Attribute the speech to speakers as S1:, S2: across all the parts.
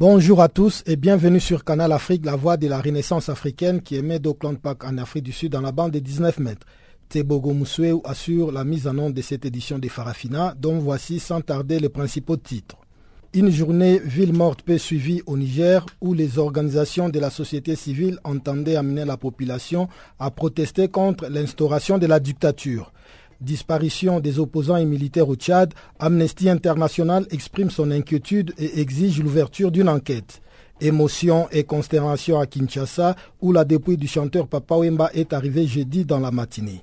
S1: Bonjour à tous et bienvenue sur Canal Afrique, la voix de la renaissance africaine qui émet d'Auckland Park en Afrique du Sud dans la bande de 19 mètres. Tebogo Moussoué assure la mise en œuvre de cette édition des Farafina, dont voici sans tarder les principaux titres. Une journée ville morte peu suivie au Niger où les organisations de la société civile entendaient amener la population à protester contre l'instauration de la dictature disparition des opposants et militaires au Tchad, Amnesty International exprime son inquiétude et exige l'ouverture d'une enquête. Émotion et consternation à Kinshasa, où la dépouille du chanteur Papa Wemba est arrivée jeudi dans la matinée.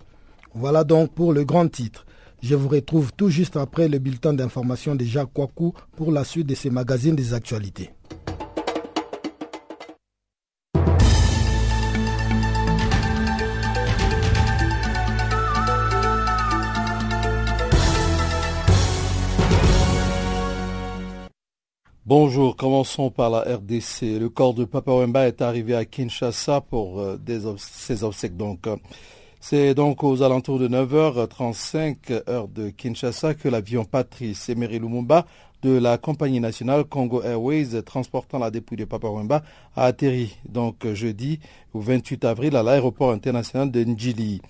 S1: Voilà donc pour le grand titre. Je vous retrouve tout juste après le bulletin d'information de Jacques Kwaku pour la suite de ces magazines des actualités.
S2: Bonjour, commençons par la RDC. Le corps de Papa Wemba est arrivé à Kinshasa pour euh, ses obsèques. C'est donc aux alentours de 9h35 heure de Kinshasa que l'avion Patrice Emery Lumumba de la compagnie nationale Congo Airways transportant la dépouille de Papa Wemba a atterri donc jeudi au 28 avril à l'aéroport international de Njili.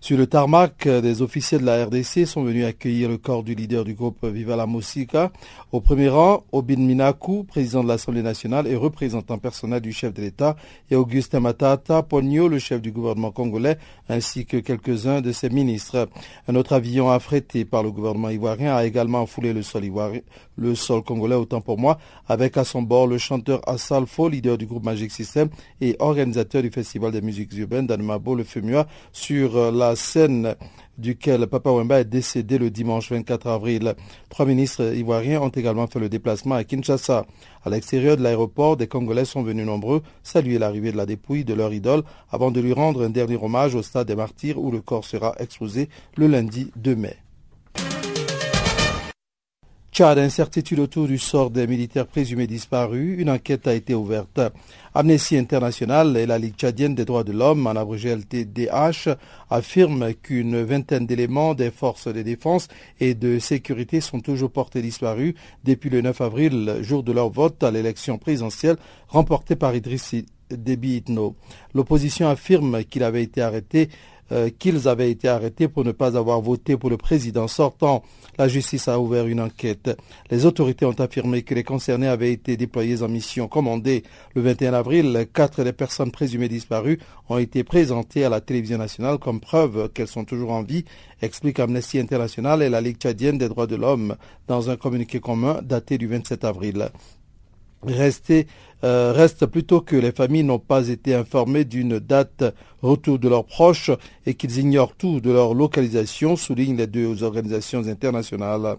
S2: Sur le tarmac, des officiers de la RDC sont venus accueillir le corps du leader du groupe Viva la Musica. Au premier rang, Obin Minaku, président de l'Assemblée nationale et représentant personnel du chef de l'État, et Augustin Matata Pogno, le chef du gouvernement congolais, ainsi que quelques-uns de ses ministres. Un autre avion affrété par le gouvernement ivoirien a également foulé le sol ivoirien, le sol congolais autant pour moi, avec à son bord le chanteur Assalfo, leader du groupe Magic System et organisateur du Festival des musiques urbaines d'Animabo, le FEMUA, sur euh, la scène duquel Papa Wemba est décédé le dimanche 24 avril. Trois ministres ivoiriens ont également fait le déplacement à Kinshasa. À l'extérieur de l'aéroport, des Congolais sont venus nombreux saluer l'arrivée de la dépouille de leur idole avant de lui rendre un dernier hommage au stade des martyrs où le corps sera exposé le lundi 2 mai. Tchad, incertitude autour du sort des militaires présumés disparus. Une enquête a été ouverte. Amnesty International et la Ligue tchadienne des droits de l'homme, en abrégé LTDH, affirment qu'une vingtaine d'éléments des forces de défense et de sécurité sont toujours portés disparus depuis le 9 avril, jour de leur vote à l'élection présidentielle remportée par Idriss Déby Itno. L'opposition affirme qu'il avait été arrêté euh, qu'ils avaient été arrêtés pour ne pas avoir voté pour le président sortant. La justice a ouvert une enquête. Les autorités ont affirmé que les concernés avaient été déployés en mission commandée. Le 21 avril, quatre des personnes présumées disparues ont été présentées à la télévision nationale comme preuve qu'elles sont toujours en vie, explique Amnesty International et la Ligue tchadienne des droits de l'homme dans un communiqué commun daté du 27 avril. Euh, reste plutôt que les familles n'ont pas été informées d'une date retour de leurs proches et qu'ils ignorent tout de leur localisation, soulignent les deux organisations internationales.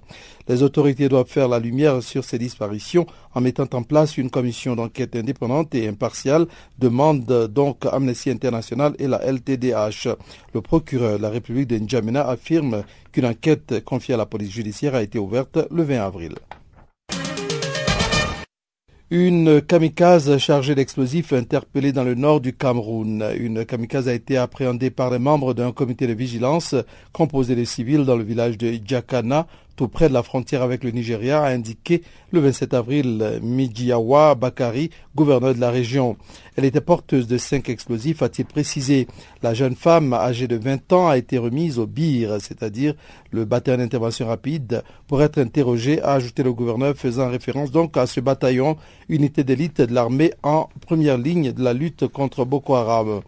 S2: Les autorités doivent faire la lumière sur ces disparitions en mettant en place une commission d'enquête indépendante et impartiale, demande donc Amnesty International et la LTDH. Le procureur de la République de N'Djamena affirme qu'une enquête confiée à la police judiciaire a été ouverte le 20 avril. Une kamikaze chargée d'explosifs interpellée dans le nord du Cameroun. Une kamikaze a été appréhendée par les membres d'un comité de vigilance composé de civils dans le village de Djakana, tout près de la frontière avec le Nigeria, a indiqué le 27 avril Mijiawa Bakari, gouverneur de la région. Elle était porteuse de cinq explosifs, a-t-il précisé. La jeune femme, âgée de 20 ans, a été remise au BIR, c'est-à-dire le bataillon d'intervention rapide, pour être interrogée, a ajouté le gouverneur, faisant référence donc à ce bataillon, unité d'élite de l'armée en première ligne de la lutte contre Boko Haram.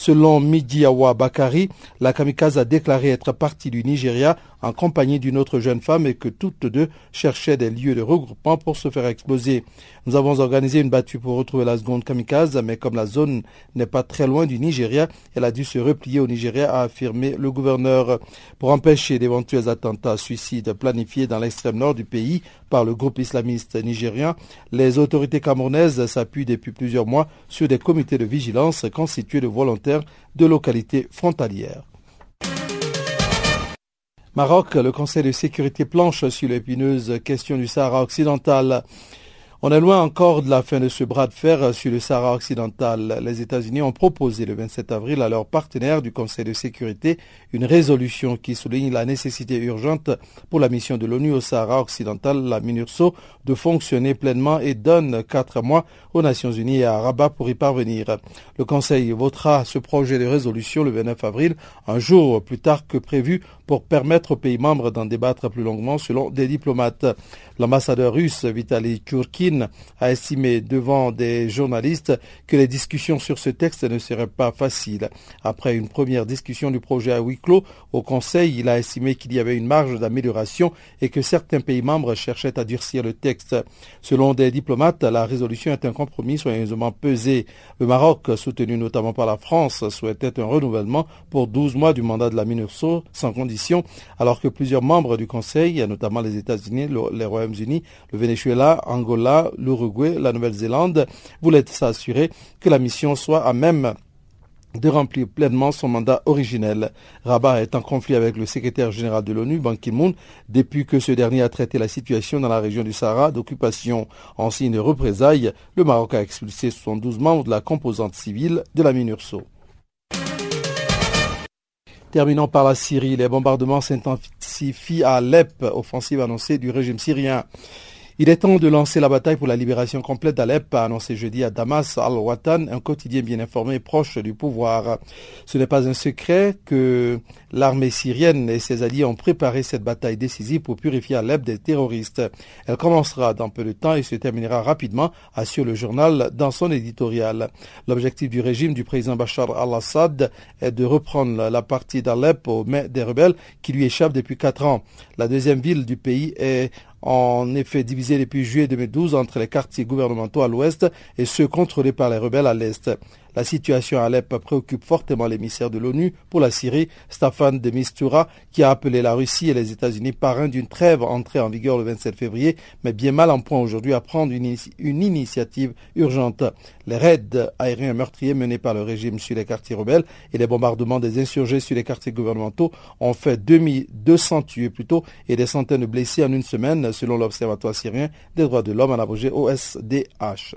S2: Selon Midiawa Bakari, la kamikaze a déclaré être partie du Nigeria en compagnie d'une autre jeune femme et que toutes deux cherchaient des lieux de regroupement pour se faire exploser. Nous avons organisé une battue pour retrouver la seconde kamikaze, mais comme la zone n'est pas très loin du Nigeria, elle a dû se replier au Nigeria, a affirmé le gouverneur. Pour empêcher d'éventuels attentats suicides planifiés dans l'extrême nord du pays par le groupe islamiste nigérien, les autorités camerounaises s'appuient depuis plusieurs mois sur des comités de vigilance constitués de volontaires de localités frontalières. Maroc, le Conseil de sécurité planche sur l'épineuse question du Sahara occidental. On est loin encore de la fin de ce bras de fer sur le Sahara occidental. Les États-Unis ont proposé le 27 avril à leurs partenaires du Conseil de sécurité une résolution qui souligne la nécessité urgente pour la mission de l'ONU au Sahara occidental, la MINURSO, de fonctionner pleinement et donne quatre mois aux Nations Unies et à Rabat pour y parvenir. Le Conseil votera ce projet de résolution le 29 avril, un jour plus tard que prévu, pour permettre aux pays membres d'en débattre plus longuement selon des diplomates. L'ambassadeur russe Vitaly A estimé devant des journalistes que les discussions sur ce texte ne seraient pas faciles. Après une première discussion du projet à huis clos au Conseil, il a estimé qu'il y avait une marge d'amélioration et que certains pays membres cherchaient à durcir le texte. Selon des diplomates, la résolution est un compromis soigneusement pesé. Le Maroc, soutenu notamment par la France, souhaitait un renouvellement pour 12 mois du mandat de la MINURSO sans condition alors que plusieurs membres du Conseil, notamment les États-Unis, les Royaumes-Unis, le Venezuela, Angola, l'Uruguay, la Nouvelle-Zélande, voulaient s'assurer que la mission soit à même de remplir pleinement son mandat originel. Rabat est en conflit avec le secrétaire général de l'ONU, Ban Ki-moon, depuis que ce dernier a traité la situation dans la région du Sahara d'occupation. En signe de représailles, le Maroc a expulsé 72 membres de la composante civile de la MINURSO. Terminons par la Syrie. Les bombardements s'intensifient à Alep, offensive annoncée du régime syrien. Il est temps de lancer la bataille pour la libération complète d'Alep, a annoncé jeudi à Damas al-Watan, un quotidien bien informé et proche du pouvoir. Ce n'est pas un secret que l'armée syrienne et ses alliés ont préparé cette bataille décisive pour purifier Alep des terroristes. Elle commencera dans peu de temps et se terminera rapidement, assure le journal dans son éditorial. L'objectif du régime du président Bachar al-Assad est de reprendre la partie d'Alep aux mains des rebelles qui lui échappent depuis quatre ans. La deuxième ville du pays est en effet divisé depuis juillet 2012 entre les quartiers gouvernementaux à l'ouest et ceux contrôlés par les rebelles à l'est. La situation à Alep préoccupe fortement l'émissaire de l'ONU pour la Syrie, Staffan de Mistura, qui a appelé la Russie et les États-Unis parrains d'une trêve entrée en vigueur le 27 février, mais bien mal en point aujourd'hui à prendre une, une, initiative urgente. Les raids aériens meurtriers menés par le régime sur les quartiers rebelles et les bombardements des insurgés sur les quartiers gouvernementaux ont fait 2200 tués plutôt et des centaines de blessés en une semaine, selon l'Observatoire syrien des droits de l'homme en abrégé OSDH.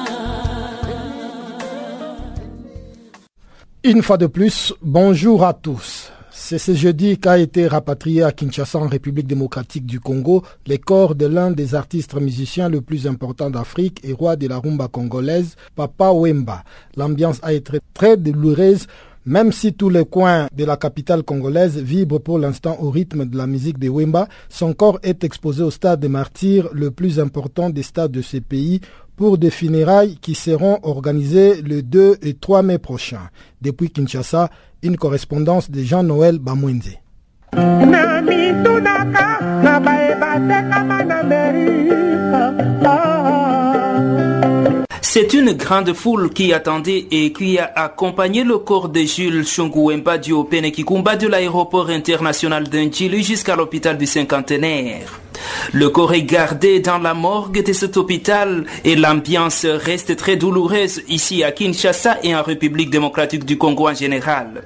S1: Une fois de plus, bonjour à tous. C'est ce jeudi qu'a été rapatrié à Kinshasa en République démocratique du Congo les corps de l'un des artistes musiciens le plus importants d'Afrique et roi de la rumba congolaise, Papa Wemba. L'ambiance a été très douloureuse même si tous les coins de la capitale congolaise vibrent pour l'instant au rythme de la musique de Wemba, son corps est exposé au stade des martyrs, le plus important des stades de ce pays, pour des funérailles qui seront organisées le 2 et 3 mai prochain. Depuis Kinshasa, une correspondance de Jean-Noël Bamwenze.
S3: C'est une grande foule qui attendait et qui a accompagné le corps de Jules Chunguemba du Kikumba de l'aéroport international d'Indjili jusqu'à l'hôpital du cinquantenaire. Le corps est gardé dans la morgue de cet hôpital et l'ambiance reste très douloureuse ici à Kinshasa et en République démocratique du Congo en général.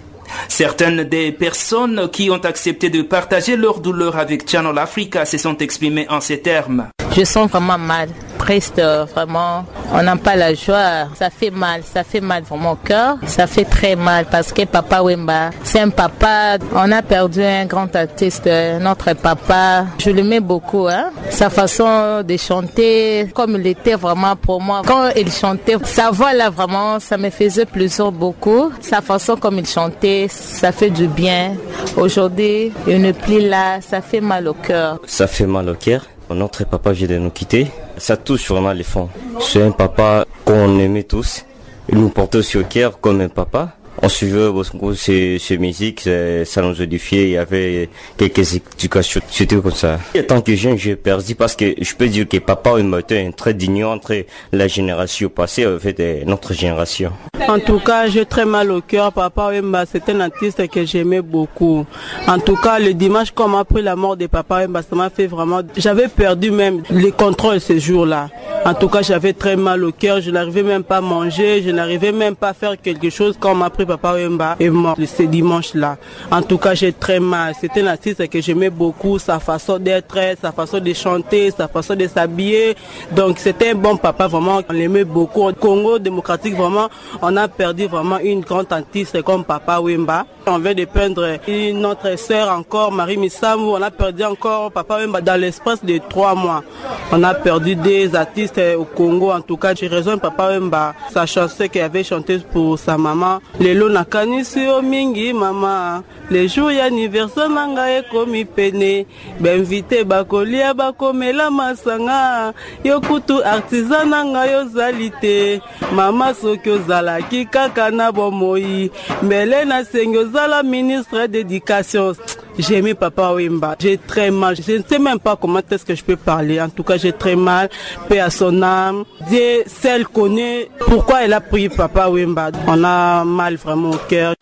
S3: Certaines des personnes qui ont accepté de partager leur douleur avec Channel Africa se sont exprimées en ces termes.
S4: Je sens vraiment mal, triste, vraiment. On n'a pas la joie. Ça fait mal, ça fait mal pour mon cœur. Ça fait très mal parce que Papa Wemba, c'est un papa. On a perdu un grand artiste, notre papa. Je l'aimais beaucoup. Hein? Sa façon de chanter, comme il était vraiment pour moi. Quand il chantait, sa voix là vraiment, ça me faisait plaisir beaucoup. Sa façon comme il chantait, ça fait du bien. Aujourd'hui, il ne plus là, ça fait mal au cœur.
S5: Ça fait mal au cœur notre papa vient de nous quitter. Ça touche vraiment les fonds. C'est un papa qu'on aimait tous. Il nous portait sur cœur comme un papa. On suivait ses, ses musiques, ça nous édifiait, il y avait quelques éducations, c'était comme ça. En tant que jeune, j'ai perdu parce que je peux dire que papa était un très digne entre la génération passée et fait, notre génération.
S6: En tout cas, j'ai très mal au cœur. Papa Wemba, c'était un artiste que j'aimais beaucoup. En tout cas, le dimanche, m'a appris la mort de Papa Wemba, ça m'a fait vraiment... J'avais perdu même les contrôles ce jour-là. En tout cas, j'avais très mal au cœur. Je n'arrivais même pas à manger. Je n'arrivais même pas à faire quelque chose m'a appris Papa Wemba est mort ce dimanche-là. En tout cas, j'ai très mal. C'était un artiste que j'aimais beaucoup. Sa façon d'être, sa façon de chanter, sa façon de s'habiller. Donc, c'était un bon papa, vraiment. On l'aimait beaucoup. Au Congo démocratique, vraiment, on a perdu vraiment une grande artiste comme Papa Wemba. On vient de peindre notre sœur encore, Marie Missamou. On a perdu encore Papa Wemba dans l'espace de trois mois. On a perdu des artistes au Congo. En tout cas, j'ai raison Papa Wemba. Sa chanson qu'il avait chanté pour sa maman. Lelo nakanisi o mingi mama. Le jour anniversaire na ngai ekomi pene. Bainvite bakolia bakomela masanga. Yo kutu artisan na ngai ozali te. Mama soki ozalaki kaka na bomoi. Mbele nasengi ozala ministre d'éducation. J'ai aimé Papa Wimba. J'ai très mal. Je ne sais même pas comment est-ce que je peux parler. En tout cas, j'ai très mal. Paix à son âme. Dieu seul connaît pourquoi elle a pris Papa Wimba. On a mal vraiment au cœur.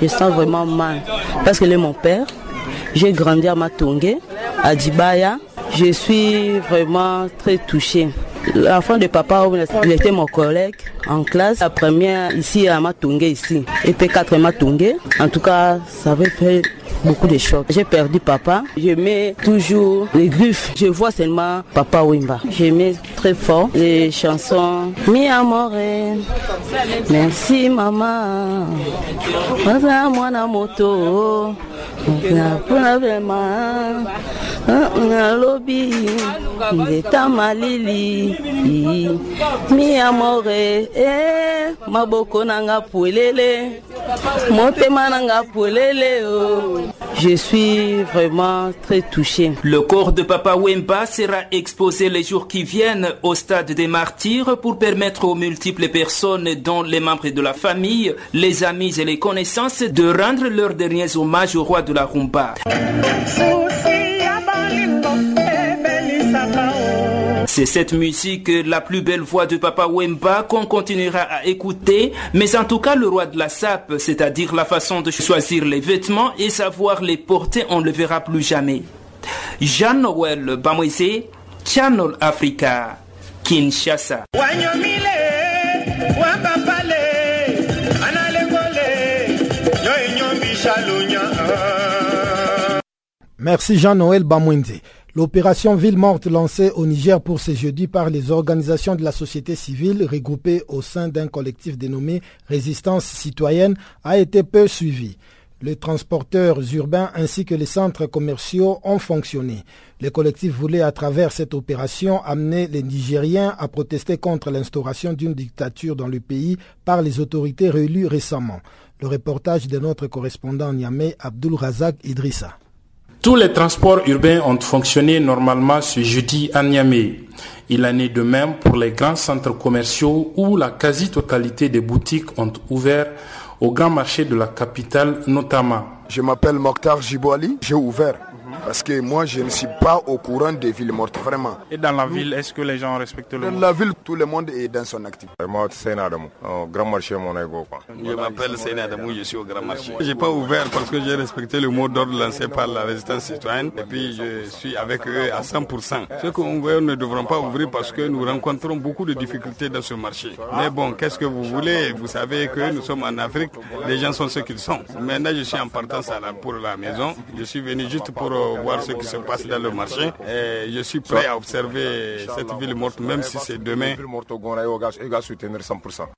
S6: Je sens vraiment mal. Parce qu'elle est mon père. J'ai grandi à Matongé, à Dibaya. Je suis vraiment très touchée. L'enfant de papa, il était mon collègue en classe. La première ici à Matongé, ici. Et P4 Matongé. En tout cas, ça avait fait beaucoup de chocs. J'ai perdu papa. Je mets toujours les griffes. Je vois seulement Papa Wimba. Je mets très fort les chansons. Mi amore. Merci maman. moi na moto. nalobi ndeta malili mi amore e maboko nanga pwelele motema nanga pwelele o Je suis vraiment très touché.
S3: Le corps de Papa Wemba sera exposé les jours qui viennent au stade des martyrs pour permettre aux multiples personnes, dont les membres de la famille, les amis et les connaissances, de rendre leurs derniers hommages au roi de la rumba. C'est cette musique, la plus belle voix de Papa Wemba, qu'on continuera à écouter. Mais en tout cas, le roi de la sape, c'est-à-dire la façon de choisir les vêtements et savoir les porter, on ne le verra plus jamais. Jean-Noël Bamoise, Channel Africa, Kinshasa.
S1: Merci Jean-Noël Bamouinze. L'opération Ville morte lancée au Niger pour ce jeudi par les organisations de la société civile regroupées au sein d'un collectif dénommé Résistance citoyenne a été peu suivie. Les transporteurs urbains ainsi que les centres commerciaux ont fonctionné. Le collectif voulait à travers cette opération amener les Nigériens à protester contre l'instauration d'une dictature dans le pays par les autorités réélues récemment. Le reportage de notre correspondant Niamey Abdul Razak Idrissa.
S7: Tous les transports urbains ont fonctionné normalement ce jeudi à Niamey. Il en est de même pour les grands centres commerciaux où la quasi-totalité des boutiques ont ouvert au grand marché de la capitale notamment.
S8: Je m'appelle Mokhtar Jibouali, j'ai ouvert Parce que moi, je ne suis pas au courant des villes mortes, vraiment.
S7: Et dans la ville, est-ce que les gens respectent le
S8: Dans la ville, tout le monde est dans son activité.
S9: Moi, c'est au grand marché Monaco.
S10: Je m'appelle Adamou, je suis au grand marché. Je n'ai pas ouvert parce que j'ai respecté le mot d'ordre lancé par la résistance citoyenne et puis je suis avec eux à 100%. Ce qu'on veut, ne devront pas ouvrir parce que nous rencontrons beaucoup de difficultés dans ce marché. Mais bon, qu'est-ce que vous voulez? Vous savez que nous sommes en Afrique, les gens sont ce qu'ils sont. Maintenant, je suis en partance pour la maison. Je suis venu juste pour voir ce qui se passe dans le marché. Et je suis prêt à observer cette ville morte, même si c'est demain.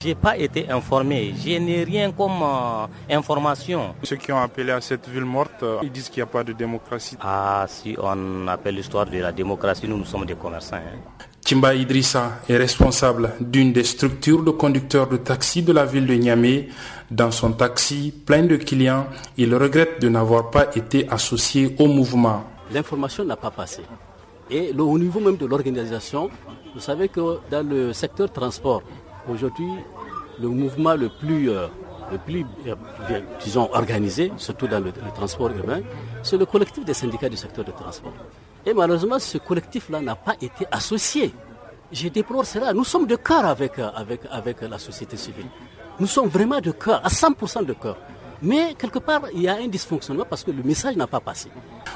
S11: Je n'ai pas été informé. Je n'ai rien comme euh, information.
S7: Ceux qui ont appelé à cette ville morte, euh, ils disent qu'il n'y a pas de démocratie.
S11: Ah, si on appelle l'histoire de la démocratie, nous, nous sommes des commerçants. Hein.
S7: Timba Idrissa est responsable d'une des structures de conducteurs de taxi de la ville de Niamey. Dans son taxi plein de clients, il regrette de n'avoir pas été associé au mouvement.
S12: L'information n'a pas passé. Et au niveau même de l'organisation, vous savez que dans le secteur transport, aujourd'hui, le mouvement le plus, euh, le plus euh, disons, organisé, surtout dans le, transport urbain, c'est le collectif des syndicats du secteur de transport. Et malheureusement, ce collectif-là n'a pas été associé. Je déplore cela. Nous sommes de cœur avec, avec, avec la société civile. Nous sommes vraiment de cœur, à 100% de cœur. Mais quelque part, il y a un dysfonctionnement parce que le message n'a pas passé.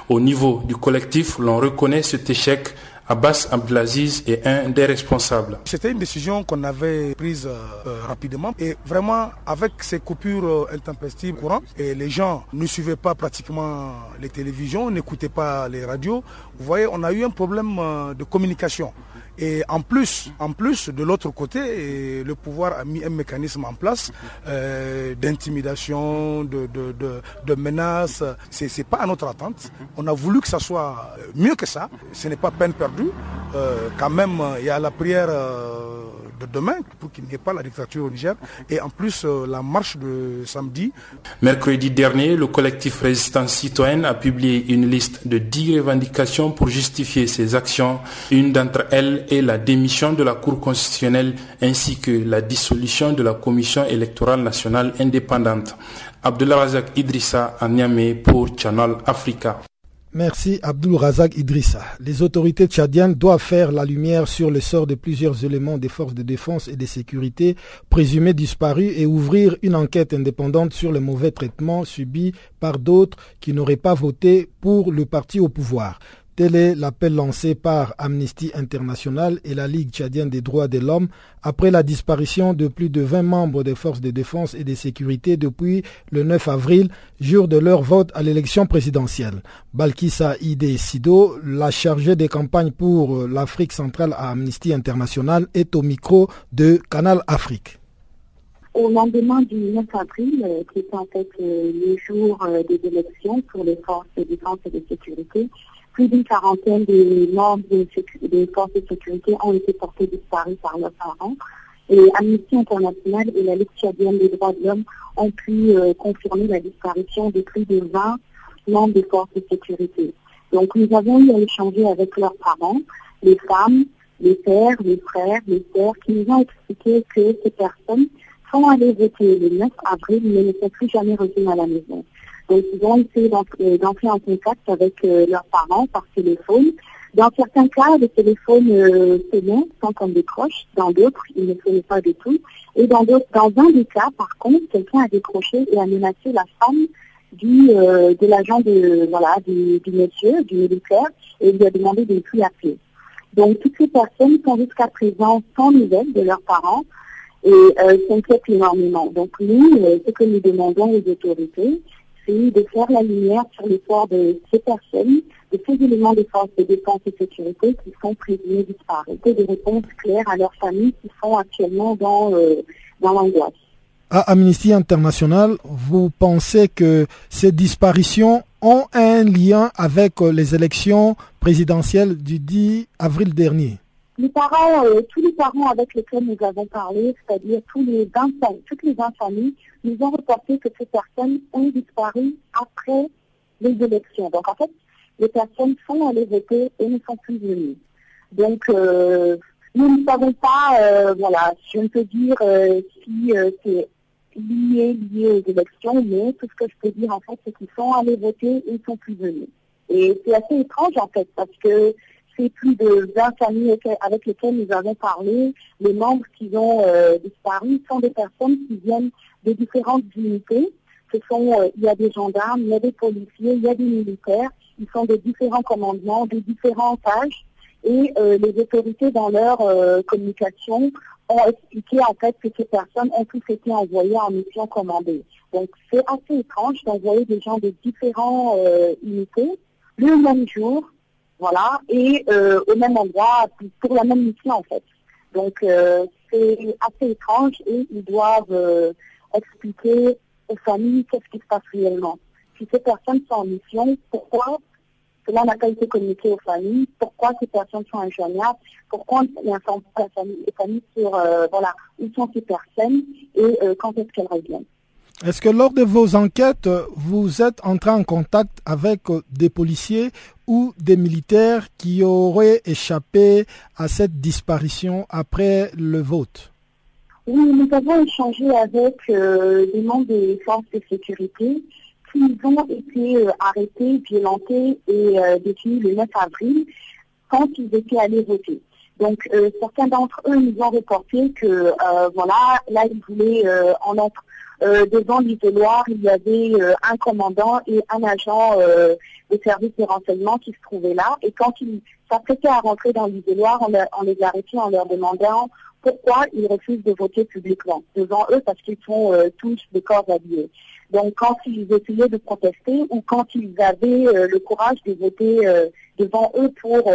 S7: Au niveau du collectif, l'on reconnaît cet échec Abbas Abdelaziz est un des responsables.
S13: C'était une décision qu'on avait prise euh, rapidement et vraiment avec ces coupures euh, intempestives courantes et les gens ne suivaient pas pratiquement les télévisions, n'écoutaient pas les radios. Vous voyez, on a eu un problème euh, de communication. Et en plus, en plus de l'autre côté, le pouvoir a mis un mécanisme en place euh, d'intimidation, de, de, de, de, menaces. C'est, n'est pas à notre attente. On a voulu que ça soit mieux que ça. Ce n'est pas peine perdue. Euh, quand même, il y a la prière. Euh, de demain pour qu'il n'y ait pas la dictature au Niger et en plus euh, la marche de samedi.
S7: Mercredi dernier, le collectif Résistance citoyenne a publié une liste de 10 revendications pour justifier ses actions. Une d'entre elles est la démission de la Cour constitutionnelle ainsi que la dissolution de la Commission électorale nationale indépendante. Abdullah Razak Idrissa à Niamey pour Channel Africa.
S1: Merci Abdul Razak Idrissa. Les autorités tchadiennes doivent faire la lumière sur le sort de plusieurs éléments des forces de défense et de sécurité présumés disparus et ouvrir une enquête indépendante sur les mauvais traitements subis par d'autres qui n'auraient pas voté pour le parti au pouvoir. Tel est l'appel lancé par Amnesty International et la Ligue tchadienne des droits de l'homme après la disparition de plus de 20 membres des forces de défense et de sécurité depuis le 9 avril, jour de leur vote à l'élection présidentielle. Balkissa Ide Sido, la chargée des campagnes pour l'Afrique centrale à Amnesty International, est au micro de Canal Afrique.
S14: Au lendemain du 9 avril, euh, qui est en fait euh, le jour euh, des élections pour les forces de défense et de sécurité, plus d'une quarantaine de membres des, forces de sécurité ont été portés disparus par leurs parents. Et Amnesty International et la Ligue des droits de l'homme ont pu euh, confirmer la disparition de plus de 20 membres des forces de sécurité. Donc nous avons eu à échanger avec leurs parents, les femmes, les pères, les frères, les sœurs, qui nous ont expliqué que ces personnes sont allées voter le 9 avril, mais ne sont plus jamais revenues à la maison. Donc, ils ont essayé d'entrer en contact avec euh, leurs parents par téléphone. Dans certains cas, le téléphone euh, sans qu'on décroche. Dans d'autres, il ne sonnait pas du tout. Et dans, dans un des cas, par contre, quelqu'un a décroché et a menacé la femme du, euh, de l'agent de, voilà, du, du, monsieur, du militaire, et lui a demandé de ne plus appeler. Donc, toutes ces personnes sont jusqu'à présent sans nouvelles de leurs parents et euh, s'inquiètent énormément. Donc, nous, euh, ce que nous demandons aux autorités, de faire la lumière sur l'histoire de ces personnes, de ces éléments de force de défense et sécurité qui sont présumés disparus, et des réponses claires à leurs familles qui sont actuellement dans, euh, dans l'angoisse.
S1: À Amnesty International, vous pensez que ces disparitions ont un lien avec euh, les élections présidentielles du 10 avril dernier?
S14: Les parents, euh, tous les parents avec lesquels nous avons parlé, c'est-à-dire tous les 20, toutes les 20 familles, nous ont reporté que ces personnes ont disparu après les élections. Donc en fait, les personnes sont allées voter et ne sont plus venues. Donc euh, nous ne savons pas, euh, voilà, je ne peux dire si c'est lié, lié aux élections, mais tout ce que je peux dire en fait, c'est qu'ils sont allés voter et ne sont plus venus. Et c'est assez étrange en fait parce que c'est plus de 20 familles avec lesquelles nous avons parlé. Les membres qui ont euh, disparu sont des personnes qui viennent de différentes unités. Ce sont, euh, il y a des gendarmes, il y a des policiers, il y a des militaires. Ils sont de différents commandements, de différents âges. Et euh, les autorités, dans leur communication, ont expliqué en fait que ces personnes ont tous été envoyées en mission commandée. Donc c'est assez étrange d'envoyer des gens de différents unités le même jour voilà, et euh, au même endroit pour la même mission en fait. Donc euh, c'est assez étrange et ils doivent euh, expliquer aux familles qu'est-ce qui se passe réellement. Si ces personnes sont en mission, pourquoi cela n'a pas été communiqué aux familles, pourquoi ces personnes sont injoignables, pourquoi on n'informe pas les familles sur voilà, où sont ces personnes et quand est-ce qu'elles reviennent?
S1: Est-ce que lors de vos enquêtes, vous êtes entré en contact avec des policiers ou des militaires qui auraient échappé à cette disparition après le vote
S14: Oui, nous avons échangé avec euh, des membres des forces de sécurité qui ont été euh, arrêtés, violentés et euh, détenus le 9 avril quand ils étaient allés voter. Donc certains d'entre eux nous ont reporté que voilà, là ils voulaient en entre euh, devant l'isoloir, il y avait euh, un commandant et un agent euh, des services de renseignement qui se trouvaient là. Et quand ils s'apprêtaient à rentrer dans l'isoloir, on, les arrêtait en leur demandant pourquoi ils refusent de voter publiquement devant eux parce qu'ils sont tous des corps habillés. Donc quand ils essayaient de protester ou quand ils avaient le courage de voter devant eux pour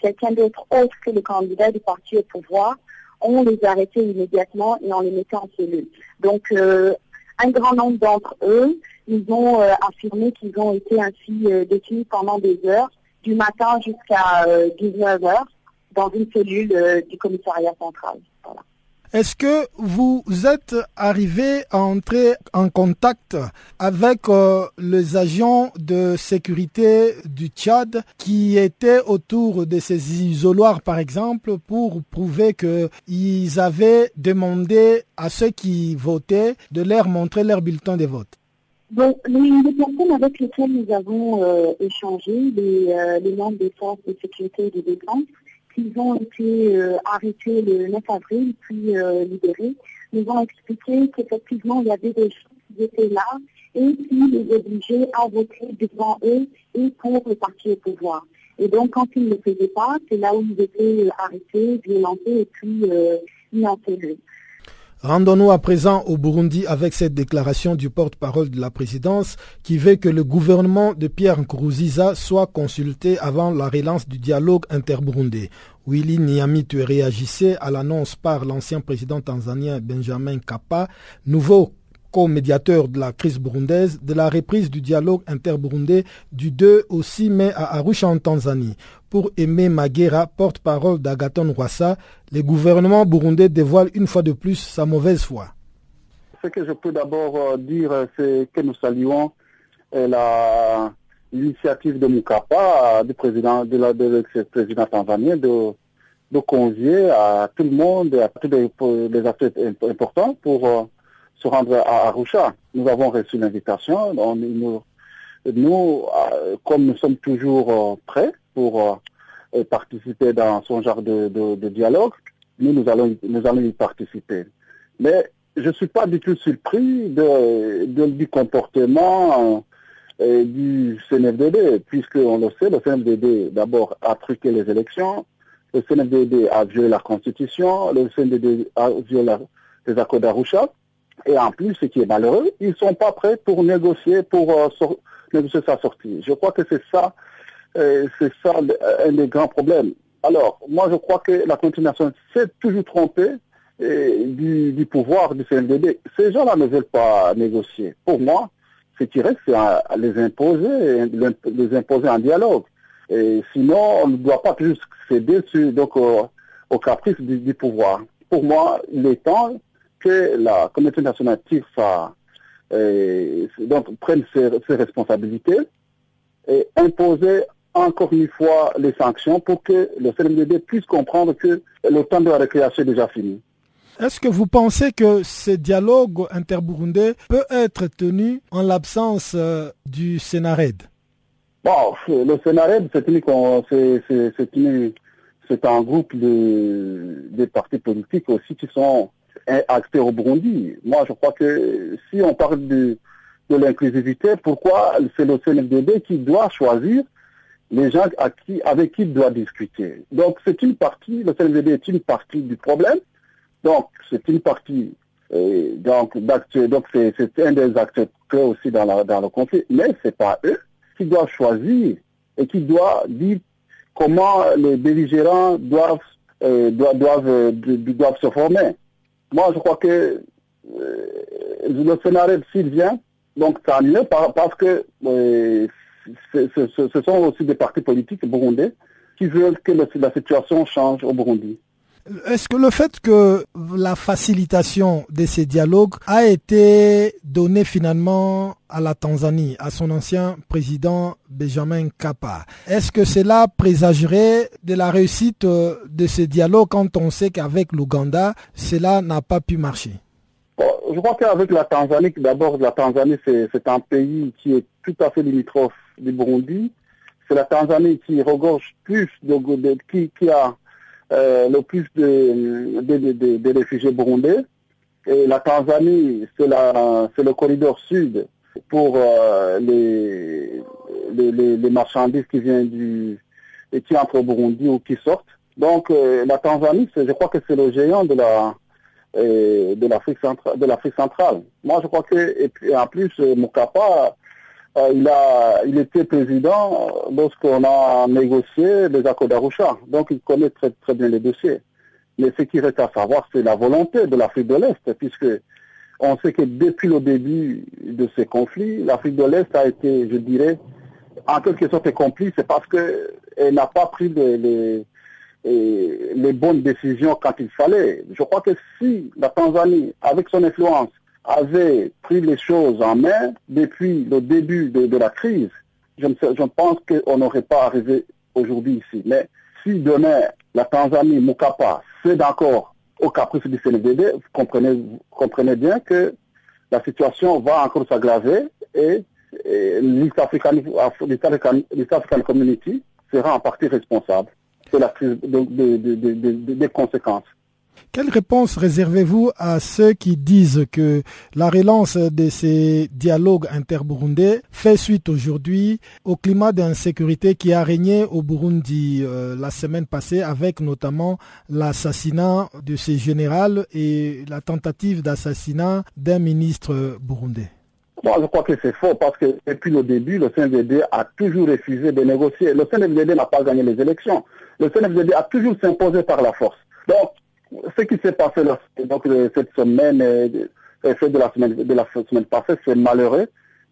S14: quelqu'un d'autre autre que le candidat du parti au pouvoir, on les arrêtait immédiatement et on les mettait en cellule. Donc, euh, un grand nombre d'entre eux, ils ont euh, affirmé qu'ils ont été ainsi euh, détenus pendant des heures, du matin jusqu'à 19 heures, dans une cellule du commissariat central. Voilà.
S1: Est-ce que vous êtes arrivé à entrer en contact avec euh, les agents de sécurité du Tchad qui étaient autour de ces isoloirs, par exemple, pour prouver qu'ils avaient demandé à ceux qui votaient de leur montrer leur bulletin de vote?
S14: Bon, les, personnes avec lesquelles nous avons euh, échangé, les, euh, les membres des forces de sécurité et de défense, ils ont été euh, arrêtés le 9 avril, puis euh, libérés, nous ont expliqué qu'effectivement, il y avait des gens qui étaient là et qui les obligeaient à voter devant eux et pour le parti au pouvoir. Et donc, quand ils ne le faisaient pas, c'est là où ils étaient arrêtés, violentés et puis euh, mis en.
S1: Rendons-nous à présent au Burundi avec cette déclaration du porte-parole de la présidence qui veut que le gouvernement de Pierre Nkurunziza soit consulté avant la relance du dialogue interburundais. Willy Niamitu réagissait à l'annonce par l'ancien président tanzanien Benjamin Kappa, nouveau co-médiateur de la crise burundaise, de la reprise du dialogue interburundais du 2 au 6 mai à Arusha en Tanzanie. Pour Aimé Maguera, porte-parole d'Agaton Rwassa, le gouvernement burundais dévoile une fois de plus sa mauvaise foi.
S15: Ce que je peux d'abord euh, dire, c'est que nous saluons euh, l'initiative de Mukapa, du président de la président tanzanien, de, convier à tout le monde, à tous les, acteurs importants pour euh, se rendre à Arusha. Nous avons reçu l'invitation. Nous, nous, euh, comme nous sommes toujours euh, prêts pour euh, participer dans son genre de, dialogue, nous, nous allons, nous allons y participer. Mais je ne suis pas du tout surpris de, du comportement du CNFDD, puisqu'on le sait, le CNFDD d'abord a truqué les élections, le CNFDD a violé la Constitution, le CNFDD a violé les accords d'Arusha, et en plus, ce qui est malheureux, ils ne sont pas prêts pour négocier, pour euh, négocier sa sortie. Je crois que c'est ça, euh, c'est ça un des grands problèmes. Alors, moi, je crois que la continuation s'est toujours trompée euh, du, pouvoir du CNDD. Ces gens-là ne veulent pas négocier. Pour moi, ce qui reste, c'est à, les imposer, les imposer en dialogue. Et sinon, on ne doit pas toujours céder donc, au, caprice du, pouvoir. Pour moi, il est temps que la communauté nationale euh, donc, prenne ses, responsabilités et imposer encore une fois les sanctions pour que le CNDD puisse comprendre que le temps de la récréation est déjà fini.
S1: Est-ce que vous pensez que ce dialogue interburundais peut être tenu en l'absence euh, du Sénarède?
S15: Bon, le Sénareb, c'est c'est un groupe de, partis politiques aussi qui sont acteurs au Burundi. Moi, je crois que si on parle de, de l'inclusivité, pourquoi c'est le CNFDB qui doit choisir les gens avec qui il doit discuter. Donc c'est une partie, le CNVD est une partie du problème. Donc c'est une partie euh, donc donc c'est un des acteurs aussi dans, la, dans le conflit, mais c'est pas eux qui doivent choisir et qui doivent dire comment les belligérants doivent euh, euh, doivent se former. Moi je crois que le scénario s'il vient, donc ça mieux parce que ce, sont aussi des partis politiques burundais qui veulent que la situation change au Burundi.
S1: Est-ce que le fait que la facilitation de ces dialogues a été donnée finalement à la Tanzanie, à son ancien président Benjamin Kappa, est-ce que cela présagerait de la réussite de ces dialogues quand on sait qu'avec l'Ouganda, cela n'a pas pu marcher?
S15: Je crois qu'avec la Tanzanie, d'abord la Tanzanie c'est un pays qui est tout à fait limitrophe du Burundi. C'est la Tanzanie qui regorge plus, de, qui, a euh, le plus de, de, réfugiés burundais. Et la Tanzanie, c'est le corridor sud pour euh, les, les, marchandises qui viennent du et qui entrent au Burundi ou qui sortent. Donc euh, la Tanzanie, je crois que c'est le géant de la de l'Afrique centrale. Moi, je crois que et puis en plus, Mukapa il, a, il était président lorsqu'on a négocié les accords d'Arusha. Donc il connaît très, très bien les dossiers. Mais ce qui reste à savoir, c'est la volonté de l'Afrique de l'Est, puisque on sait que depuis le début de ces conflits, l'Afrique de l'Est a été, je dirais, en quelque sorte complice, parce qu'elle n'a pas pris les, les bonnes décisions quand il fallait. Je crois que si la Tanzanie, avec son influence, avait pris les choses en main depuis le début de, la crise, je, je pense qu'on n'aurait pas arrivé aujourd'hui ici. Mais si demain la Tanzanie, Mukapa, c'est d'accord au caprice du CNDD, vous comprenez, comprenez bien que la situation va encore s'aggraver et, l'East African, Community sera en partie responsable de la crise, des conséquences.
S1: Quelle réponse réservez-vous à ceux qui disent que la relance de ces dialogues interburundais fait suite aujourd'hui au climat d'insécurité qui a régné au Burundi euh, la semaine passée avec notamment l'assassinat de ces généraux et la tentative d'assassinat d'un ministre burundais?
S15: Moi, je crois que c'est faux parce que depuis le début, le CNVD a toujours refusé de négocier. Le CNVD n'a pas gagné les élections. Le CNVD a toujours s'imposé par la force. Donc, ce qui s'est passé donc, cette semaine, et de la semaine, de la semaine passée, c'est malheureux.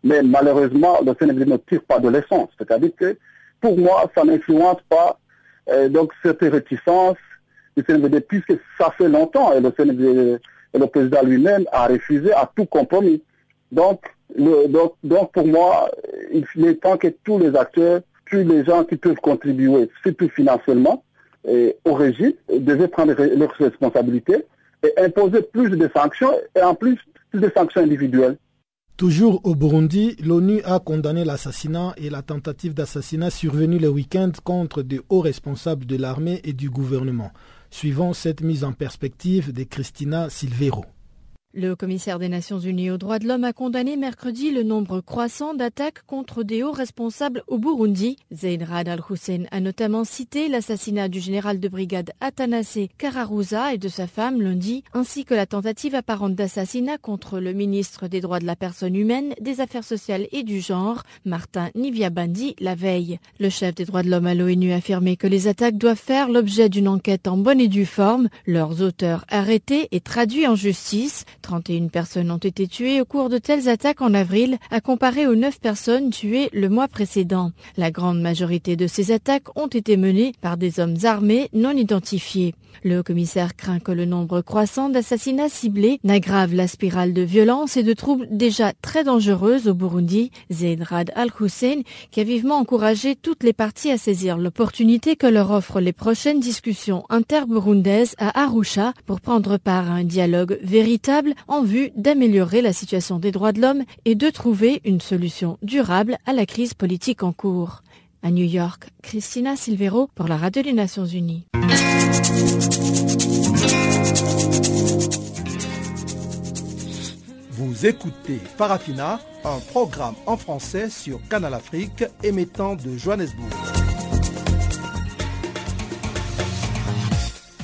S15: Mais malheureusement, le Sénégal ne tire pas de l'essence. C'est-à-dire que, pour moi, ça n'influence pas euh, donc cette réticence du Sénégal, puisque ça fait longtemps et le Sénégal, et le président lui-même a refusé à tout compromis. Donc, le, donc, donc, pour moi, il est temps que tous les acteurs, tous les gens qui peuvent contribuer, surtout financièrement, au régime devait prendre leurs responsabilités et imposer plus de sanctions et en plus plus de sanctions individuelles.
S1: Toujours au Burundi, l'ONU a condamné l'assassinat et la tentative d'assassinat survenue le week-end contre de hauts responsables de l'armée et du gouvernement, suivant cette mise en perspective de Christina Silvero.
S16: Le commissaire des Nations Unies aux droits de l'homme a condamné mercredi le nombre croissant d'attaques contre des hauts responsables au Burundi. Zain Rad al-Hussein a notamment cité l'assassinat du général de brigade Atanase Kararouza et de sa femme lundi, ainsi que la tentative apparente d'assassinat contre le ministre des droits de la personne humaine, des affaires sociales et du genre, Martin Niviabandi, la veille. Le chef des droits de l'homme à l'ONU a affirmé que les attaques doivent faire l'objet d'une enquête en bonne et due forme, leurs auteurs arrêtés et traduits en justice, 31 personnes ont été tuées au cours de telles attaques en avril, à comparer aux 9 personnes tuées le mois précédent. La grande majorité de ces attaques ont été menées par des hommes armés non identifiés. Le commissaire craint que le nombre croissant d'assassinats ciblés n'aggrave la spirale de violence et de troubles déjà très dangereuses au Burundi. Zaid Rad Al-Hussein, qui a vivement encouragé toutes les parties à saisir l'opportunité que leur offrent les prochaines discussions interburundaises à Arusha pour prendre part à un dialogue véritable en vue d'améliorer la situation des droits de l'homme et de trouver une solution durable à la crise politique en cours. À New York, Christina Silvero pour la Radio des Nations Unies.
S17: Vous écoutez Farafina, un programme en français sur Canal Afrique émettant de Johannesburg.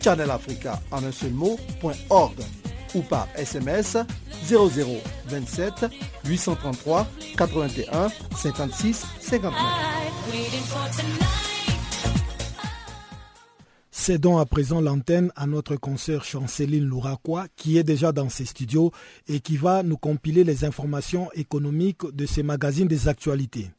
S17: farafina.channelafrica en un seul mot, .org ou par SMS 0027 833 81 56 59.
S1: Cédons à présent l'antenne à notre consoeur Chanceline Louraquois qui est déjà dans ses studios et qui va nous compiler les informations économiques de ces magazines des actualités.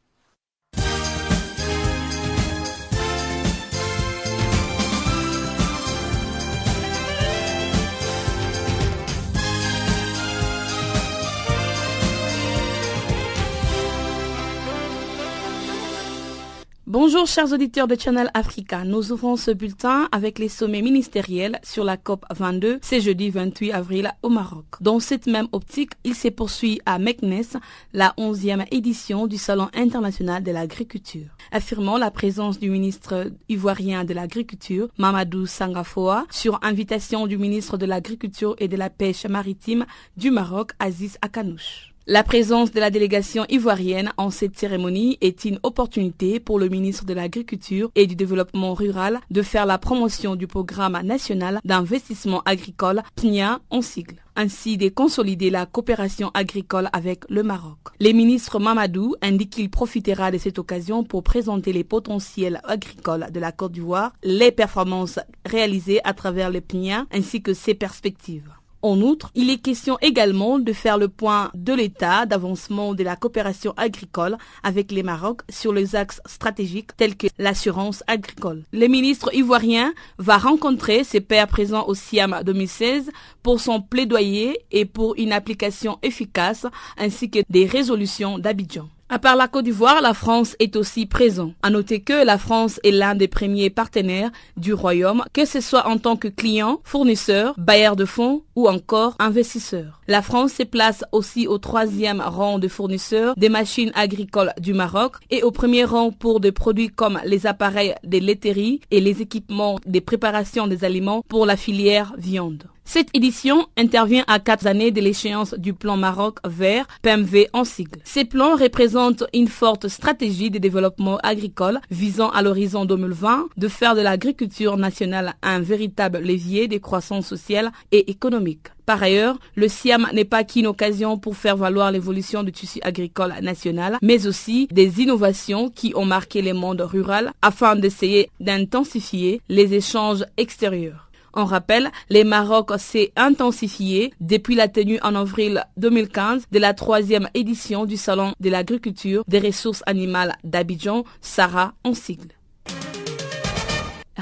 S18: Bonjour chers auditeurs de Channel Africa. Nous ouvrons ce bulletin avec les sommets ministériels sur la COP 22, c'est jeudi 28 avril au Maroc. Dans cette même optique, il s'est poursuit à Meknes la 11e édition du Salon international de l'agriculture. Affirmant la présence du ministre ivoirien de l'agriculture, Mamadou Sangafoa, sur invitation du ministre de l'agriculture et de la pêche maritime du Maroc, Aziz Akanouche. La présence de la délégation ivoirienne en cette cérémonie est une opportunité pour le ministre de l'Agriculture et du Développement rural de faire la promotion du programme national d'investissement agricole PNIA en sigle ainsi de consolider la coopération agricole avec le Maroc. Le ministre Mamadou indique qu'il profitera de cette occasion pour présenter les potentiels agricoles de la Côte d'Ivoire, les performances réalisées à travers le PNIA ainsi que ses perspectives. En outre, il est question également de faire le point de l'état d'avancement de la coopération agricole avec les Maroc sur les axes stratégiques tels que l'assurance agricole. Le ministre ivoirien va rencontrer ses pairs présents au SIAM 2016 pour son plaidoyer et pour une application efficace ainsi que des résolutions d'Abidjan. À part la Côte d'Ivoire, la France est aussi présente. À noter que la France est l'un des premiers partenaires du Royaume, que ce soit en tant que client, fournisseur, bailleur de fonds ou encore investisseur. La France se place aussi au troisième rang de fournisseurs des machines agricoles du Maroc et au premier rang pour des produits comme les appareils de laiterie et les équipements de préparation des aliments pour la filière viande. Cette édition intervient à quatre années de l'échéance du plan Maroc vert, PMV en sigle. Ces plans représentent une forte stratégie de développement agricole visant à l'horizon 2020 de faire de l'agriculture nationale un véritable levier de croissance sociale et économique. Par ailleurs, le SIAM n'est pas qu'une occasion pour faire valoir l'évolution du tissu agricole national, mais aussi des innovations qui ont marqué le monde rural afin d'essayer d'intensifier les échanges extérieurs. On rappelle, les Maroc s'est intensifié depuis la tenue en avril 2015 de la troisième édition du Salon de l'agriculture des ressources animales d'Abidjan, Sarah en sigle.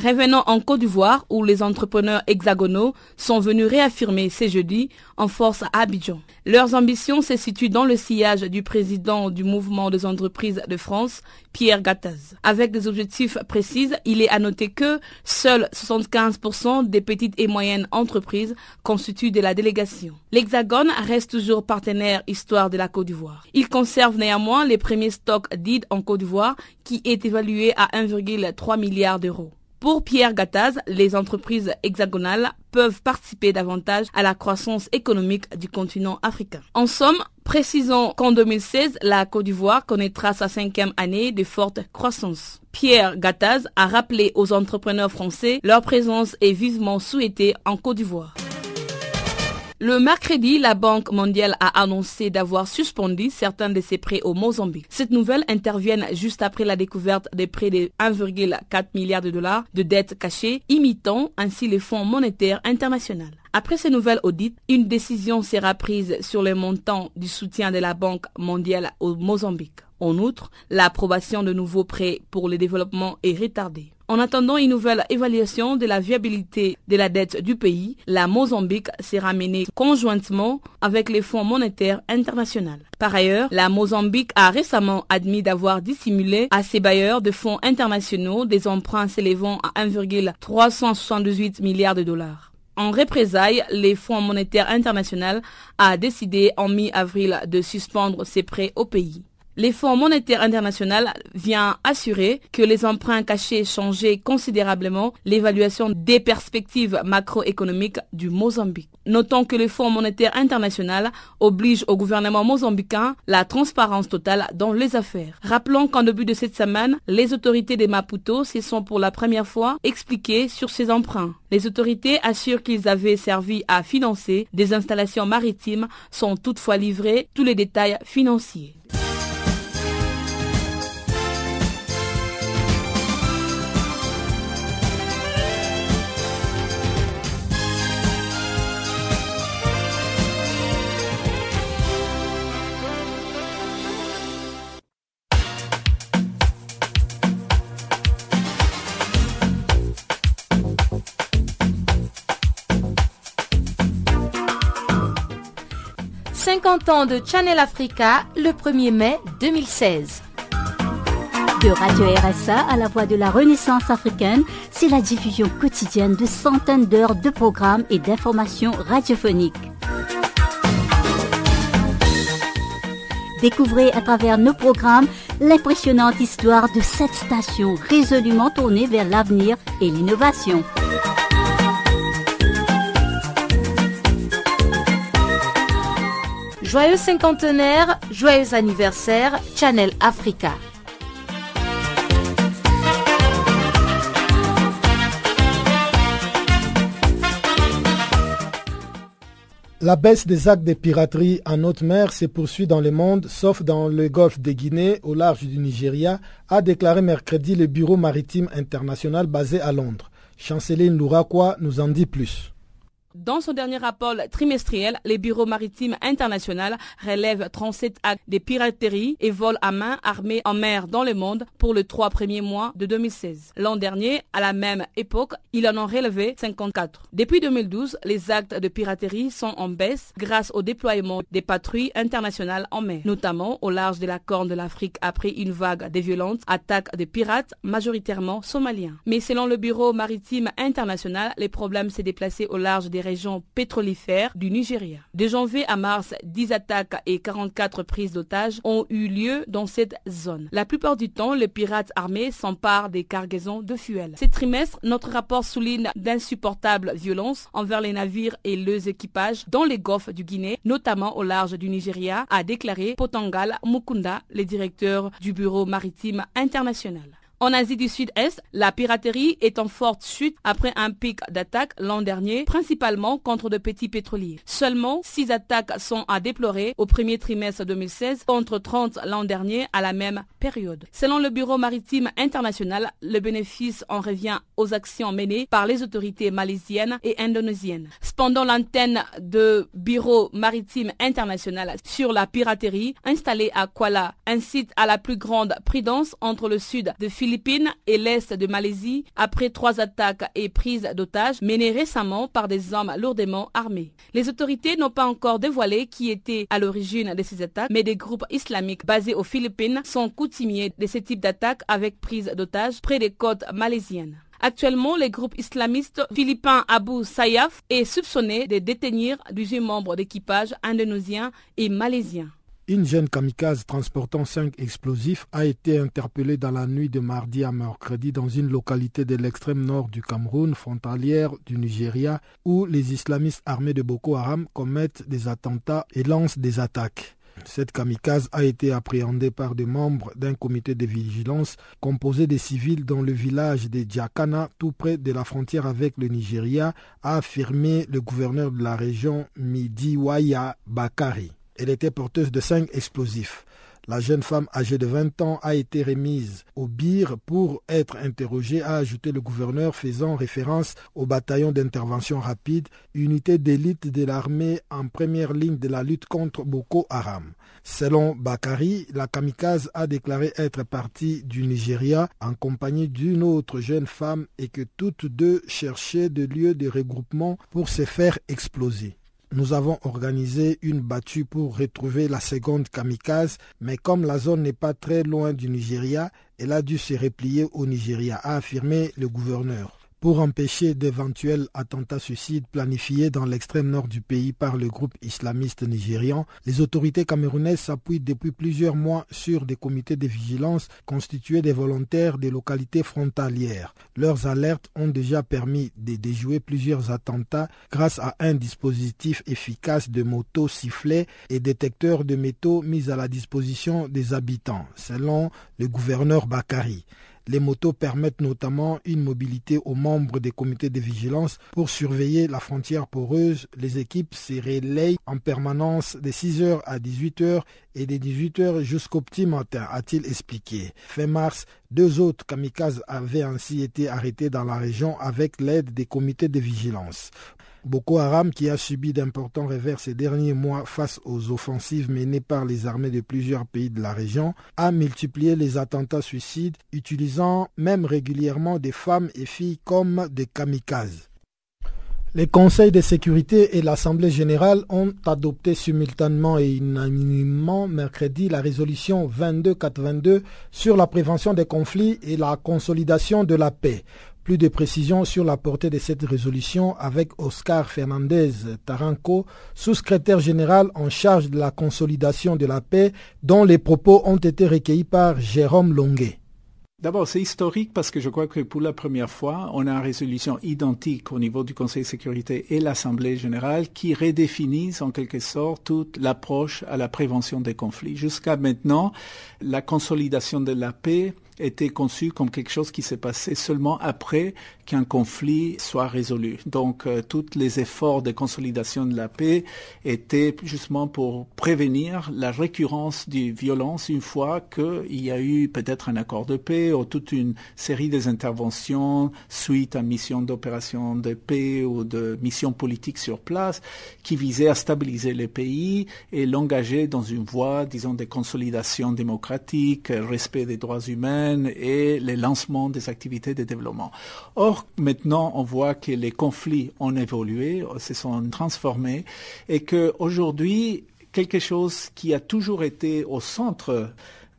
S18: Revenons en Côte d'Ivoire où les entrepreneurs hexagonaux sont venus réaffirmer ce jeudi en force à Abidjan. Leurs ambitions se situent dans le sillage du président du mouvement des entreprises de France, Pierre Gattaz. Avec des objectifs précis, il est à noter que seuls 75% des petites et moyennes entreprises constituent de la délégation. L'Hexagone reste toujours partenaire histoire de la Côte d'Ivoire. Il conserve néanmoins les premiers stocks d'ID en Côte d'Ivoire qui est évalué à 1,3 milliard d'euros. Pour Pierre Gattaz, les entreprises hexagonales peuvent participer davantage à la croissance économique du continent africain. En somme, précisons qu'en 2016, la Côte d'Ivoire connaîtra sa cinquième année de forte croissance. Pierre Gattaz a rappelé aux entrepreneurs français leur présence est vivement souhaitée en Côte d'Ivoire. Le mercredi, la Banque mondiale a annoncé d'avoir suspendu certains de ses prêts au Mozambique. Cette nouvelle intervient juste après la découverte des prêts de 1,4 milliard de dollars de dettes cachées, imitant ainsi les fonds monétaires internationaux. Après ces nouvelles audits, une décision sera prise sur le montant du soutien de la Banque mondiale au Mozambique. En outre, l'approbation de nouveaux prêts pour le développement est retardée. En attendant une nouvelle évaluation de la viabilité de la dette du pays, la Mozambique sera menée conjointement avec les fonds monétaires internationaux. Par ailleurs, la Mozambique a récemment admis d'avoir dissimulé à ses bailleurs de fonds internationaux des emprunts s'élevant à 1,378 milliards de dollars. En représailles, les Fonds monétaires internationaux a décidé en mi-avril de suspendre ses prêts au pays. Les Fonds monétaires international vient assurer que les emprunts cachés changeaient considérablement l'évaluation des perspectives macroéconomiques du Mozambique. Notons que le Fonds monétaire international oblige au gouvernement mozambicain la transparence totale dans les affaires. Rappelons qu'en début de cette semaine, les autorités de Maputo se sont pour la première fois expliquées sur ces emprunts. Les autorités assurent qu'ils avaient servi à financer des installations maritimes sans toutefois livrer tous les détails financiers.
S16: 50 ans de Channel Africa le 1er mai 2016.
S19: De Radio RSA à la voix de la Renaissance africaine, c'est la diffusion quotidienne de centaines d'heures de programmes et d'informations radiophoniques. Découvrez à travers nos programmes l'impressionnante histoire de cette station résolument tournée vers l'avenir et l'innovation.
S16: Joyeux cinquantenaire, joyeux anniversaire, Channel Africa.
S1: La baisse des actes de piraterie en haute mer se poursuit dans le monde, sauf dans le golfe de Guinée, au large du Nigeria, a déclaré mercredi le Bureau maritime international basé à Londres. Chanceline Louraquois nous en dit plus.
S18: Dans son dernier rapport trimestriel, le Bureau maritime international relève 37 actes de piraterie et vols à main armés en mer dans le monde pour les trois premiers mois de 2016. L'an dernier, à la même époque, il en a relevé 54. Depuis 2012, les actes de piraterie sont en baisse grâce au déploiement des patrouilles internationales en mer, notamment au large de la Corne de l'Afrique après une vague de violentes attaques de pirates majoritairement somaliens. Mais selon le Bureau maritime international, les problèmes s'est déplacés au large des régions pétrolifères du Nigeria. De janvier à mars, 10 attaques et 44 prises d'otages ont eu lieu dans cette zone. La plupart du temps, les pirates armés s'emparent des cargaisons de fuel. Ce trimestre, notre rapport souligne d'insupportables violences envers les navires et leurs équipages dans les golfs du Guinée, notamment au large du Nigeria, a déclaré Potangal Mukunda, le directeur du Bureau maritime international. En Asie du Sud-Est, la piraterie est en forte chute après un pic d'attaques l'an dernier, principalement contre de petits pétroliers. Seulement 6 attaques sont à déplorer au premier trimestre 2016 contre 30 l'an dernier à la même période. Selon le Bureau maritime international, le bénéfice en revient aux actions menées par les autorités malaisiennes et indonésiennes. Cependant, l'antenne de Bureau maritime international sur la piraterie installée à Kuala incite à la plus grande prudence entre le sud de Philippines et l'Est de Malaisie après trois attaques et prises d'otages menées récemment par des hommes lourdement armés. Les autorités n'ont pas encore dévoilé qui était à l'origine de ces attaques, mais des groupes islamiques basés aux Philippines sont coutumiers de ce type d'attaques avec prise d'otages près des côtes malaisiennes. Actuellement, le groupe islamiste philippin Abu Sayyaf est soupçonné de détenir 18 membres d'équipage indonésiens et malaisiens.
S1: Une jeune kamikaze transportant cinq explosifs a été interpellée dans la nuit de mardi à mercredi dans une localité de l'extrême nord du Cameroun, frontalière du Nigeria, où les islamistes armés de Boko Haram commettent des attentats et lancent des attaques. Cette kamikaze a été appréhendée par des membres d'un comité de vigilance composé de civils dans le village de Djakana, tout près de la frontière avec le Nigeria, a affirmé le gouverneur de la région Midiwaya Bakari. Elle était porteuse de cinq explosifs. La jeune femme âgée de 20 ans a été remise au BIR pour être interrogée, a ajouté le gouverneur faisant référence au bataillon d'intervention rapide, unité d'élite de l'armée en première ligne de la lutte contre Boko Haram. Selon Bakari, la kamikaze a déclaré être partie du Nigeria en compagnie d'une autre jeune femme et que toutes deux cherchaient de lieux de regroupement pour se faire exploser. Nous avons organisé une battue pour retrouver la seconde kamikaze, mais comme la zone n'est pas très loin du Nigeria, elle a dû se replier au Nigeria, a affirmé le gouverneur pour empêcher d'éventuels attentats suicides planifiés dans l'extrême nord du pays par le groupe islamiste nigérian, les autorités camerounaises s'appuient depuis plusieurs mois sur des comités de vigilance constitués des volontaires des localités frontalières. Leurs alertes ont déjà permis de déjouer plusieurs attentats grâce à un dispositif efficace de motos sifflets et détecteurs de métaux mis à la disposition des habitants, selon le gouverneur Bakari. Les motos permettent notamment une mobilité aux membres des comités de vigilance pour surveiller la frontière poreuse. Les équipes se relayent en permanence de 6h à 18h et de 18h jusqu'au petit matin, a-t-il expliqué. Fin mars, deux autres kamikazes avaient ainsi été arrêtés dans la région avec l'aide des comités de vigilance. Boko Haram, qui a subi d'importants revers ces derniers mois face aux offensives menées par les armées de plusieurs pays de la région, a multiplié les attentats suicides, utilisant même régulièrement des femmes et filles comme des kamikazes. Les conseils de sécurité et l'Assemblée générale ont adopté simultanément et unanimement mercredi la résolution 22-422 sur la prévention des conflits et la consolidation de la paix. De précisions sur la portée de cette résolution avec Oscar Fernandez Taranco, sous-secrétaire général en charge de la consolidation de la paix, dont les propos ont été recueillis par Jérôme Longuet.
S20: D'abord, c'est historique parce que je crois que pour la première fois, on a une résolution identique au niveau du Conseil de sécurité et l'Assemblée générale qui redéfinissent en quelque sorte toute l'approche à la prévention des conflits. Jusqu'à maintenant, la consolidation de la paix était conçu comme quelque chose qui s'est passé seulement après qu'un conflit soit résolu. Donc, euh, tous les efforts de consolidation de la paix étaient justement pour prévenir la récurrence des violences une fois qu'il y a eu peut-être un accord de paix ou toute une série des interventions suite à mission d'opération de paix ou de mission politique sur place qui visaient à stabiliser les pays et l'engager dans une voie, disons, de consolidation démocratique, respect des droits humains, et le lancement des activités de développement. Or, maintenant, on voit que les conflits ont évolué, se sont transformés et qu'aujourd'hui, quelque chose qui a toujours été au centre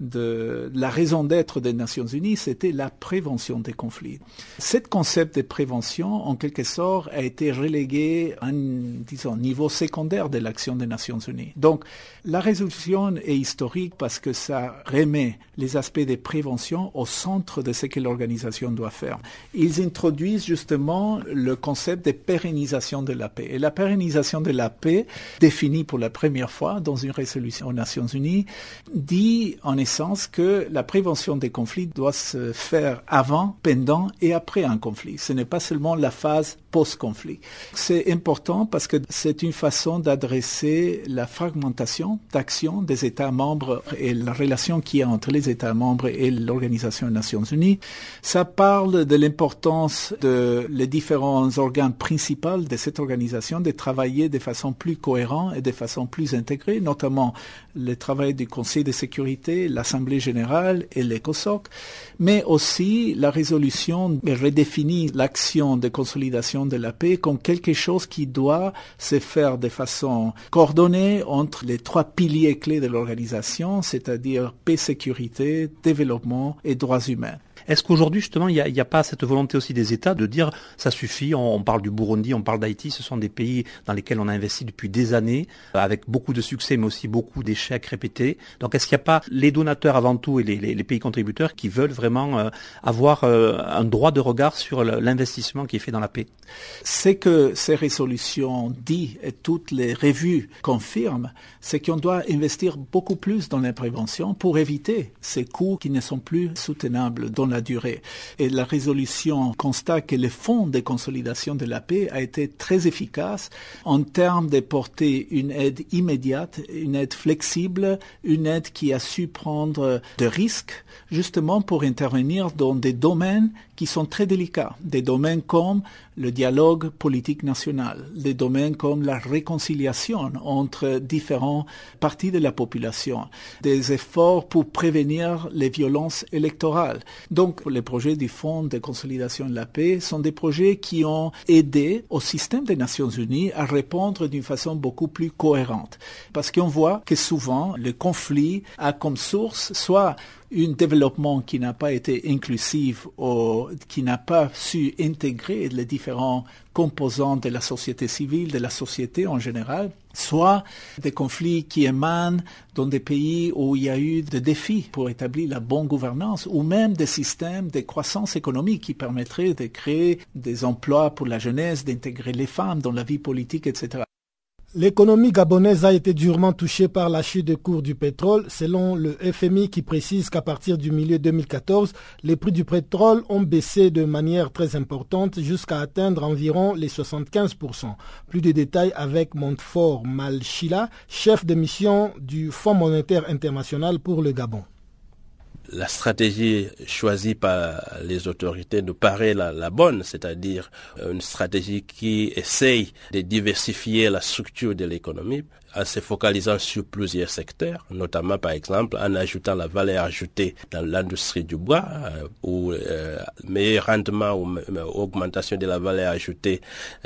S20: de la raison d'être des Nations Unies, c'était la prévention des conflits. Cet concept de prévention, en quelque sorte, a été relégué à un, disons, niveau secondaire de l'action des Nations Unies. Donc, la résolution est historique parce que ça remet les aspects de prévention au centre de ce que l'organisation doit faire. Ils introduisent justement le concept de pérennisation de la paix. Et la pérennisation de la paix, définie pour la première fois dans une résolution aux Nations Unies, dit en sens que la prévention des conflits doit se faire avant, pendant et après un conflit. Ce n'est pas seulement la phase post-conflit. C'est important parce que c'est une façon d'adresser la fragmentation d'action des États membres et la relation qu'il y a entre les États membres et l'Organisation des Nations Unies. Ça parle de l'importance de les différents organes principaux de cette organisation de travailler de façon plus cohérente et de façon plus intégrée, notamment le travail du Conseil de sécurité, l'Assemblée générale et l'ECOSOC, mais aussi la résolution redéfinit l'action de consolidation de la paix comme quelque chose qui doit se faire de façon coordonnée entre les trois piliers clés de l'organisation, c'est-à-dire paix, sécurité, développement et droits humains.
S21: Est-ce qu'aujourd'hui, justement, il n'y a, pas cette volonté aussi des États de dire ça suffit, on, parle du Burundi, on parle d'Haïti, ce sont des pays dans lesquels on a investi depuis des années, avec beaucoup de succès, mais aussi beaucoup d'échecs répétés. Donc est-ce qu'il n'y a pas les donateurs avant tout et les, pays contributeurs qui veulent vraiment euh, avoir euh, un droit de regard sur l'investissement qui est fait dans la paix?
S20: C'est que ces résolutions disent et toutes les revues confirment, c'est qu'on doit investir beaucoup plus dans la prévention pour éviter ces coûts qui ne sont plus soutenables dans la durée. Et la résolution constate que le fonds de consolidation de la paix a été très efficace en termes de porter une aide immédiate, une aide flexible, une aide qui a su prendre de risques justement pour intervenir dans des domaines qui sont très délicats, des domaines comme le dialogue politique national, des domaines comme la réconciliation entre différents parties de la population, des efforts pour prévenir les violences électorales. Donc, les projets du Fonds de consolidation de la paix sont des projets qui ont aidé au système des Nations Unies à répondre d'une façon beaucoup plus cohérente. Parce qu'on voit que souvent, le conflit a comme source soit un développement qui n'a pas été inclusif ou qui n'a pas su intégrer les différents composants de la société civile, de la société en général, soit des conflits qui émanent dans des pays où il y a eu des défis pour établir la bonne gouvernance, ou même des systèmes de croissance économique qui permettraient de créer des emplois pour la jeunesse, d'intégrer les femmes dans la vie politique, etc.
S1: L'économie gabonaise a été durement touchée par la chute des cours du pétrole, selon le FMI qui précise qu'à partir du milieu 2014, les prix du pétrole ont baissé de manière très importante jusqu'à atteindre environ les 75%. Plus de détails avec Montfort Malchila, chef de mission du Fonds monétaire international pour le Gabon
S22: la stratégie choisie par les autorités nous paraît la, bonne, c'est-à-dire une stratégie qui essaye de diversifier la structure de l'économie en se focalisant sur plusieurs secteurs, notamment par exemple en ajoutant la valeur ajoutée dans l'industrie du bois, euh, ou euh, meilleur rendement ou augmentation de la valeur ajoutée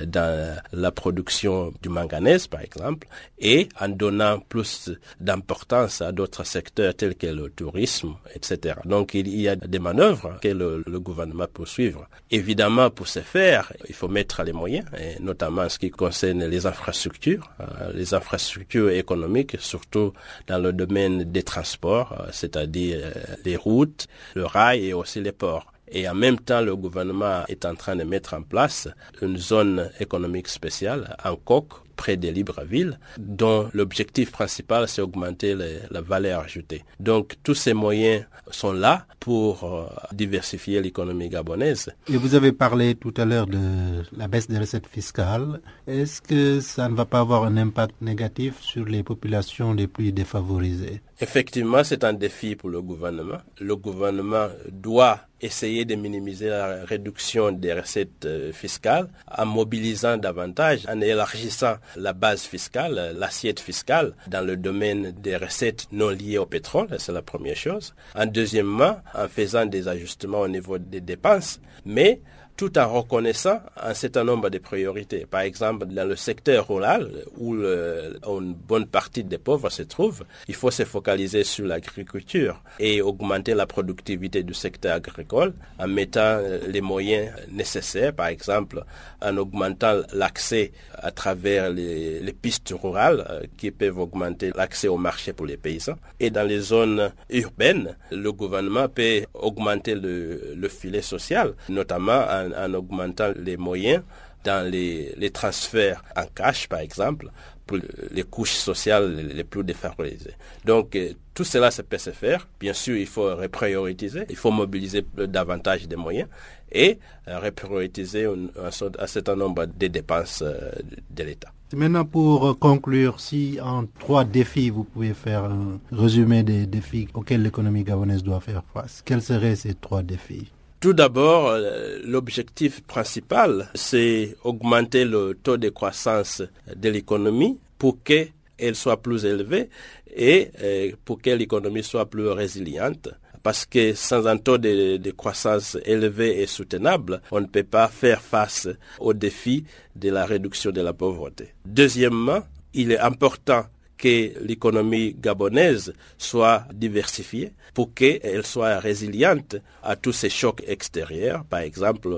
S22: dans la production du manganèse par exemple, et en donnant plus d'importance à d'autres secteurs tels que le tourisme, etc. Donc il y a des manœuvres que le, gouvernement peut suivre. Évidemment, pour ce faire, il faut mettre les moyens, et notamment en ce qui concerne les infrastructures, euh, les infrastructures structure économique, surtout dans le domaine des transports, euh, c'est-à-dire euh, les routes, le rail et aussi les ports. Et en même temps, le gouvernement est en train de mettre en place une zone économique spéciale en coque près des Libreville, dont l'objectif principal, c'est augmenter la valeur ajoutée. Donc, tous ces moyens sont là pour euh, diversifier l'économie gabonaise.
S23: Et vous avez parlé tout à l'heure de la baisse des recettes fiscales. Est-ce que ça ne va pas avoir un impact négatif sur les populations les plus défavorisées?
S22: Effectivement, c'est un défi pour le gouvernement. Le gouvernement doit essayer de minimiser la réduction des recettes euh, fiscales en mobilisant davantage, en élargissant la base fiscale, l'assiette fiscale dans le domaine des recettes non liées au pétrole, c'est la première chose. En deuxièmement, en faisant des ajustements au niveau des dépenses, mais tout en reconnaissant un certain nombre de priorités. Par exemple, dans le secteur rural, où une bonne partie des pauvres se trouvent, il faut se focaliser sur l'agriculture et augmenter la productivité du secteur agricole en mettant les moyens nécessaires, par exemple en augmentant l'accès à travers les, pistes rurales euh, qui peuvent augmenter l'accès au marché pour les paysans. Et dans les zones urbaines, le gouvernement peut augmenter le filet social, notamment en en, augmentant les moyens dans les, transferts en cash, par exemple, pour les couches sociales les plus défavorisées. Donc, euh, tout cela, ça peut se faire. Bien sûr, il faut reprioriser, il faut mobiliser davantage de moyens et euh, reprioriser un, un, certain nombre de dépenses euh, de l'État.
S23: Maintenant, pour conclure, si en trois défis, vous pouvez faire un résumé des défis auxquels l'économie gabonaise doit faire face, quels seraient ces trois défis?
S22: Tout d'abord, euh, l'objectif principal, c'est augmenter le taux de croissance de l'économie pour qu'elle soit plus élevée et euh, pour que l'économie soit plus résiliente. Parce que sans un taux de, de, croissance élevé et soutenable, on ne peut pas faire face au défi de la réduction de la pauvreté. Deuxièmement, il est important que l'économie gabonaise soit diversifiée pour qu'elle soit résiliente à tous ces chocs extérieurs, par exemple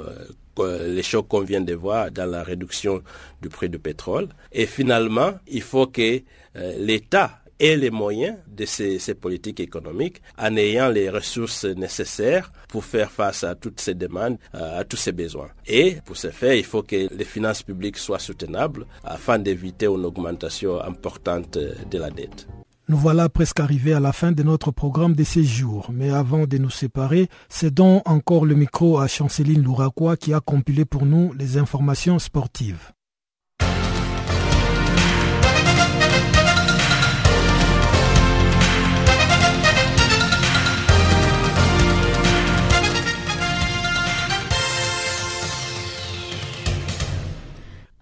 S22: euh, les chocs qu'on vient de voir dans la réduction du prix du pétrole. Et finalement, il faut que euh, l'État ait les moyens de ces, ces, politiques économiques en ayant les ressources nécessaires pour faire face à toutes ces demandes, à tous ces besoins. Et pour ce faire, il faut que les finances publiques soient soutenables afin d'éviter une augmentation importante de la dette.
S1: Nous voilà presque arrivés à la fin de notre programme de ces jours. Mais avant de nous séparer, cédons encore le micro à Chanceline Louraquois qui a compilé pour nous les informations sportives.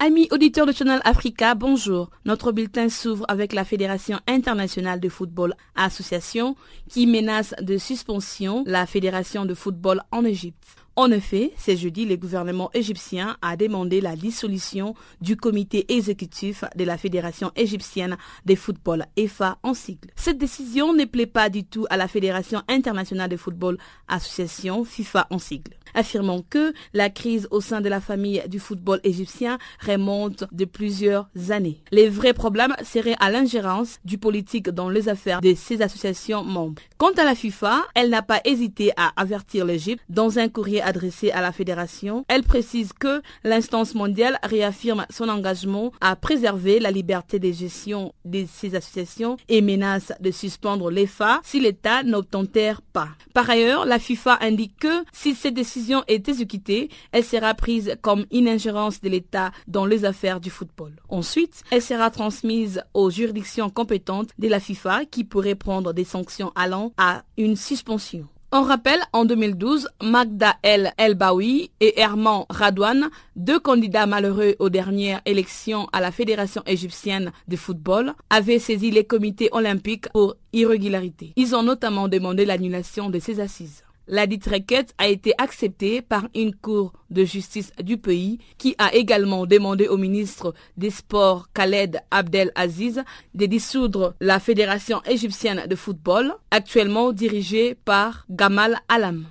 S18: Amis auditeurs de Channel Africa, bonjour. Notre bulletin s'ouvre avec la Fédération internationale de football association qui menace de suspension la Fédération de football en Égypte. En effet, ce jeudi, le gouvernement égyptien a demandé la dissolution du comité exécutif de la Fédération égyptienne de football, EFA en sigle. Cette décision ne plaît pas du tout à la Fédération internationale de football association, FIFA en sigle affirmant que la crise au sein de la famille du football égyptien remonte de plusieurs années. Les vrais problèmes seraient à l'ingérence du politique dans les affaires de ces associations membres. Quant à la FIFA, elle n'a pas hésité à avertir l'Égypte dans un courrier adressé à la fédération. Elle précise que l'instance mondiale réaffirme son engagement à préserver la liberté de gestion de ces associations et menace de suspendre l'EFA si l'État n'obtempère pas. Par ailleurs, la FIFA indique que si cette décision est exécutée, elle sera prise comme une ingérence de l'État dans les affaires du football. Ensuite, elle sera transmise aux juridictions compétentes de la FIFA qui pourraient prendre des sanctions allant à une suspension. On rappelle, en 2012, Magda El Elbaoui et Herman Radouane, deux candidats malheureux aux dernières élections à la Fédération égyptienne de football, avaient saisi les comités olympiques pour irrégularité. Ils ont notamment demandé l'annulation de ces assises. La dite requête a été acceptée par une cour de justice du pays qui a également demandé au ministre des Sports Khaled Abdel Aziz de dissoudre la Fédération égyptienne de football, actuellement dirigée par Gamal Alam.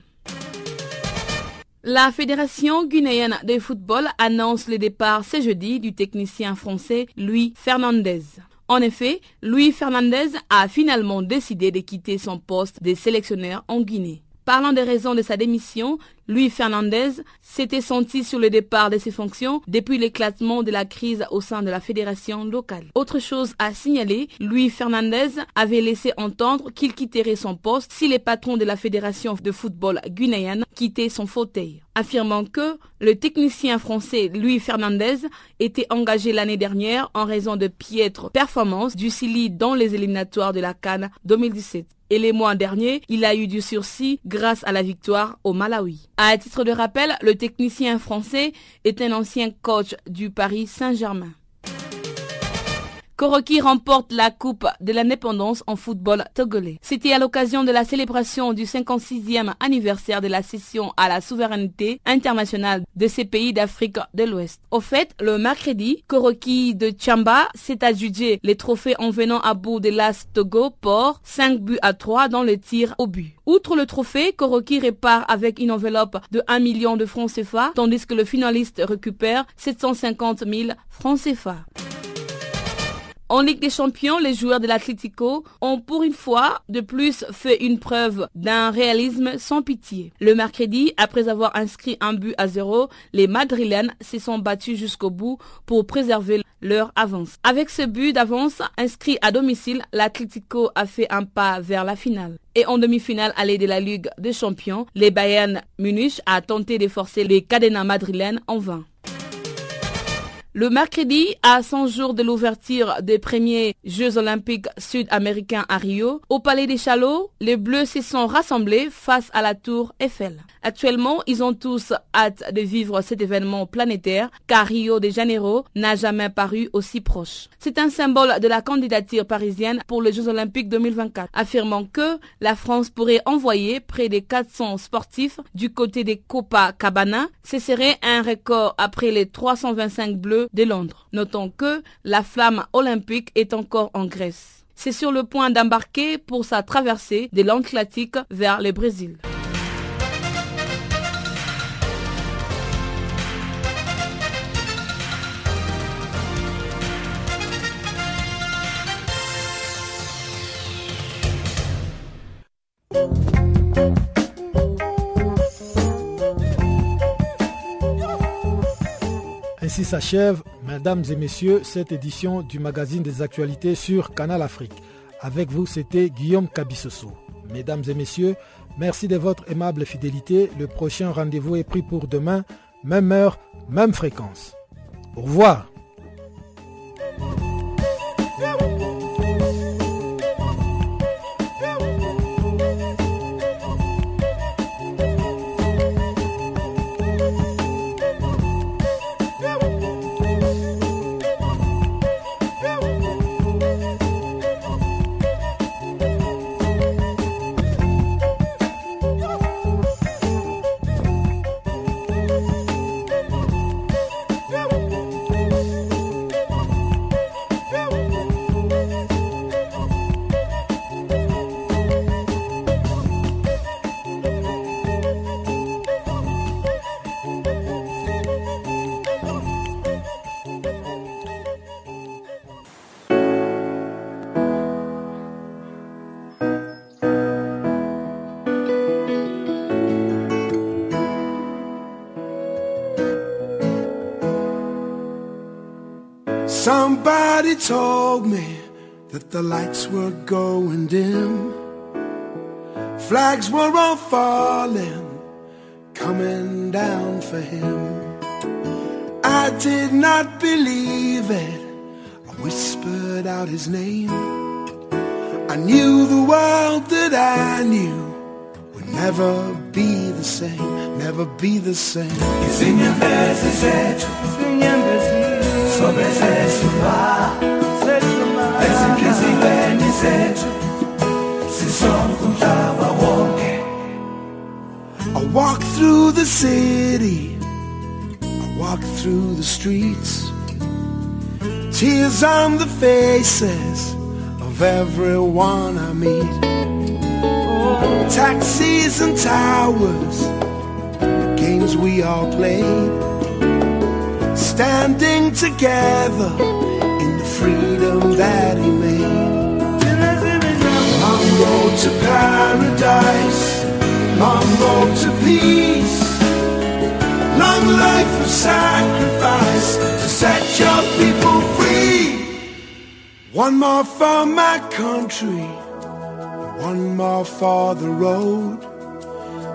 S18: La Fédération guinéenne de football annonce le départ ce jeudi du technicien français Louis Fernandez. En effet, Louis Fernandez a finalement décidé de quitter son poste de sélectionneur en Guinée. Parlant des raisons de sa démission, Louis Fernandez s'était senti sur le départ de ses fonctions depuis l'éclatement de la crise au sein de la fédération locale. Autre chose à signaler, Louis Fernandez avait laissé entendre qu'il quitterait son poste si les patrons de la fédération de football guinéenne quittaient son fauteuil, affirmant que le technicien français Louis Fernandez était engagé l'année dernière en raison de piètres performances du Sili dans les éliminatoires de la Cannes 2017 et les mois derniers, il a eu du sursis grâce à la victoire au Malawi. À titre de rappel, le technicien français est un ancien coach du Paris Saint-Germain. Koroki remporte la Coupe de l'indépendance en football togolais. C'était à l'occasion de la célébration du 56e anniversaire de la cession à la souveraineté internationale de ces pays d'Afrique de l'Ouest. Au fait, le mercredi, Koroki de Chamba s'est adjugé les trophées en venant à bout de l'As Togo Port 5 buts à 3 dans le tir au but. Outre le trophée, Koroki répare avec une enveloppe de 1 million de francs CFA, tandis que le finaliste récupère 750 000 francs CFA. En Ligue des Champions, les joueurs de l'Atlético ont pour une fois de plus fait une preuve d'un réalisme sans pitié. Le mercredi, après avoir inscrit un but à zéro, les Madrilènes se sont battus jusqu'au bout pour préserver leur avance. Avec ce but d'avance inscrit à domicile, l'Atlético a fait un pas vers la finale. Et en demi-finale allée de la Ligue des Champions, les Bayern Munich a tenté de forcer les Cadena madrilènes en vain. Le mercredi, à 100 jours de l'ouverture des premiers Jeux olympiques sud-américains à Rio, au Palais des Chalots, les Bleus se sont rassemblés face à la tour Eiffel. Actuellement, ils ont tous hâte de vivre cet événement planétaire car Rio de Janeiro n'a jamais paru aussi proche. C'est un symbole de la candidature parisienne pour les Jeux olympiques 2024, affirmant que la France pourrait envoyer près de 400 sportifs du côté des Copacabana. Ce serait un record après les 325 Bleus De Londres. Notons que la flamme olympique est encore en Grèce. C'est sur le point d'embarquer pour sa traversée de l'Atlantique vers le Brésil.
S1: Ainsi s'achève, mesdames et messieurs, cette édition du magazine des actualités sur Canal Afrique. Avec vous, c'était Guillaume Cabissoso. Mesdames et messieurs, merci de votre aimable fidélité. Le prochain rendez-vous est pris pour demain, même heure, même fréquence. Au revoir.
S24: Somebody told me that the lights were going dim. Flags were all falling, coming down for him. I did not believe it. I whispered out his name. I knew the world that I knew would never be the same, never be the same. I walk through the city, I walk through the streets, tears on the faces of everyone I meet. Taxis and towers, the games we all played, standing together in the freedom that he made. Long road to paradise, long road to peace, long life of sacrifice to set your people free. One more for my country, one more for the road.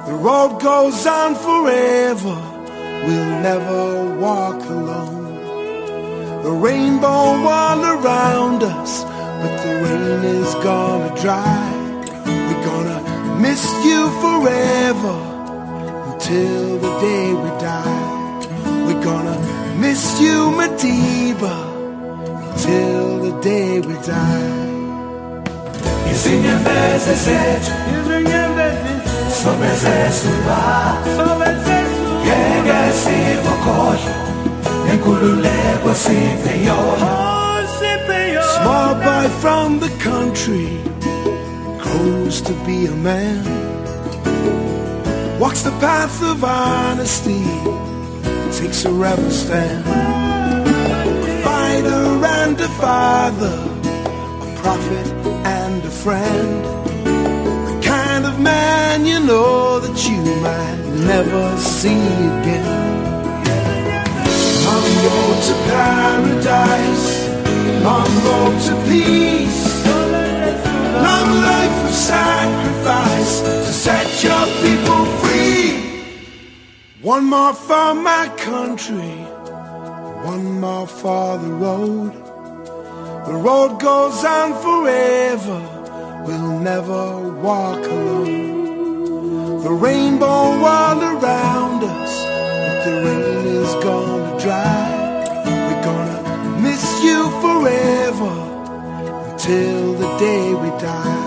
S24: The road goes on forever, we'll never walk alone. The rainbow all around us, but the rain is gonna dry. We're gonna miss you forever until the day we die. We're gonna miss you, Madiba, until the day we die.
S25: izinyembezi zethu sobezesuba ngeke sikukhohlwe inkululeko siphe yona
S24: Small boy from the country grows to be a man. Walks the path of honesty, takes a rebel stand. A fighter and a father, a prophet and a friend. Man you know that you might never see again. On road to paradise, long road to peace, long life of sacrifice to set your people free. One more for my country, one more for the road. The road goes on forever, we'll never walk alone. The rainbow all around us, but the rain is gonna dry. We're gonna miss you forever until the day we die.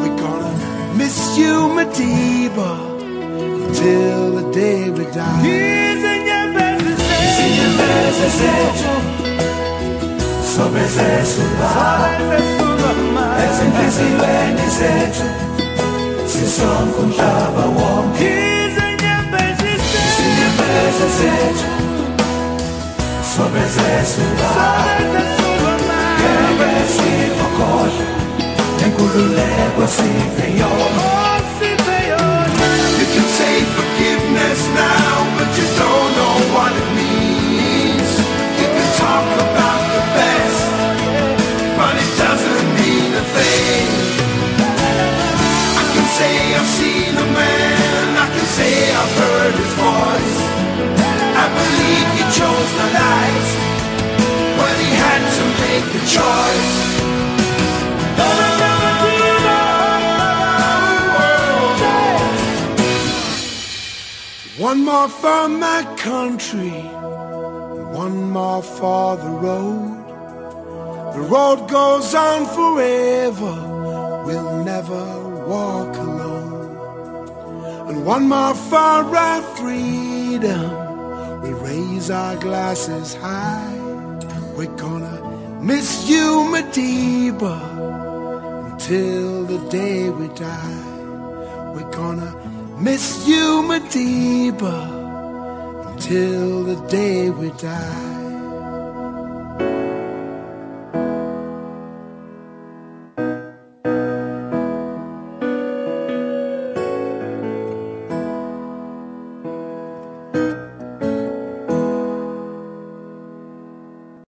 S24: We're gonna miss you, Madiba, until the day we die. sobre sessuda Ez enkizi beni zetsu Si son kuntaba wom Kize nyembezi zetsu Si nyembezi zetsu Sobre sessuda Kebe si fokosh Enkululego si homem. One more for my country, one more for the road. The road goes on forever, we'll never walk alone. And one more for our freedom, we'll raise our glasses high. We're gonna miss you, Madiba, until the day we die. We're gonna miss you, Madiba, until the day we die.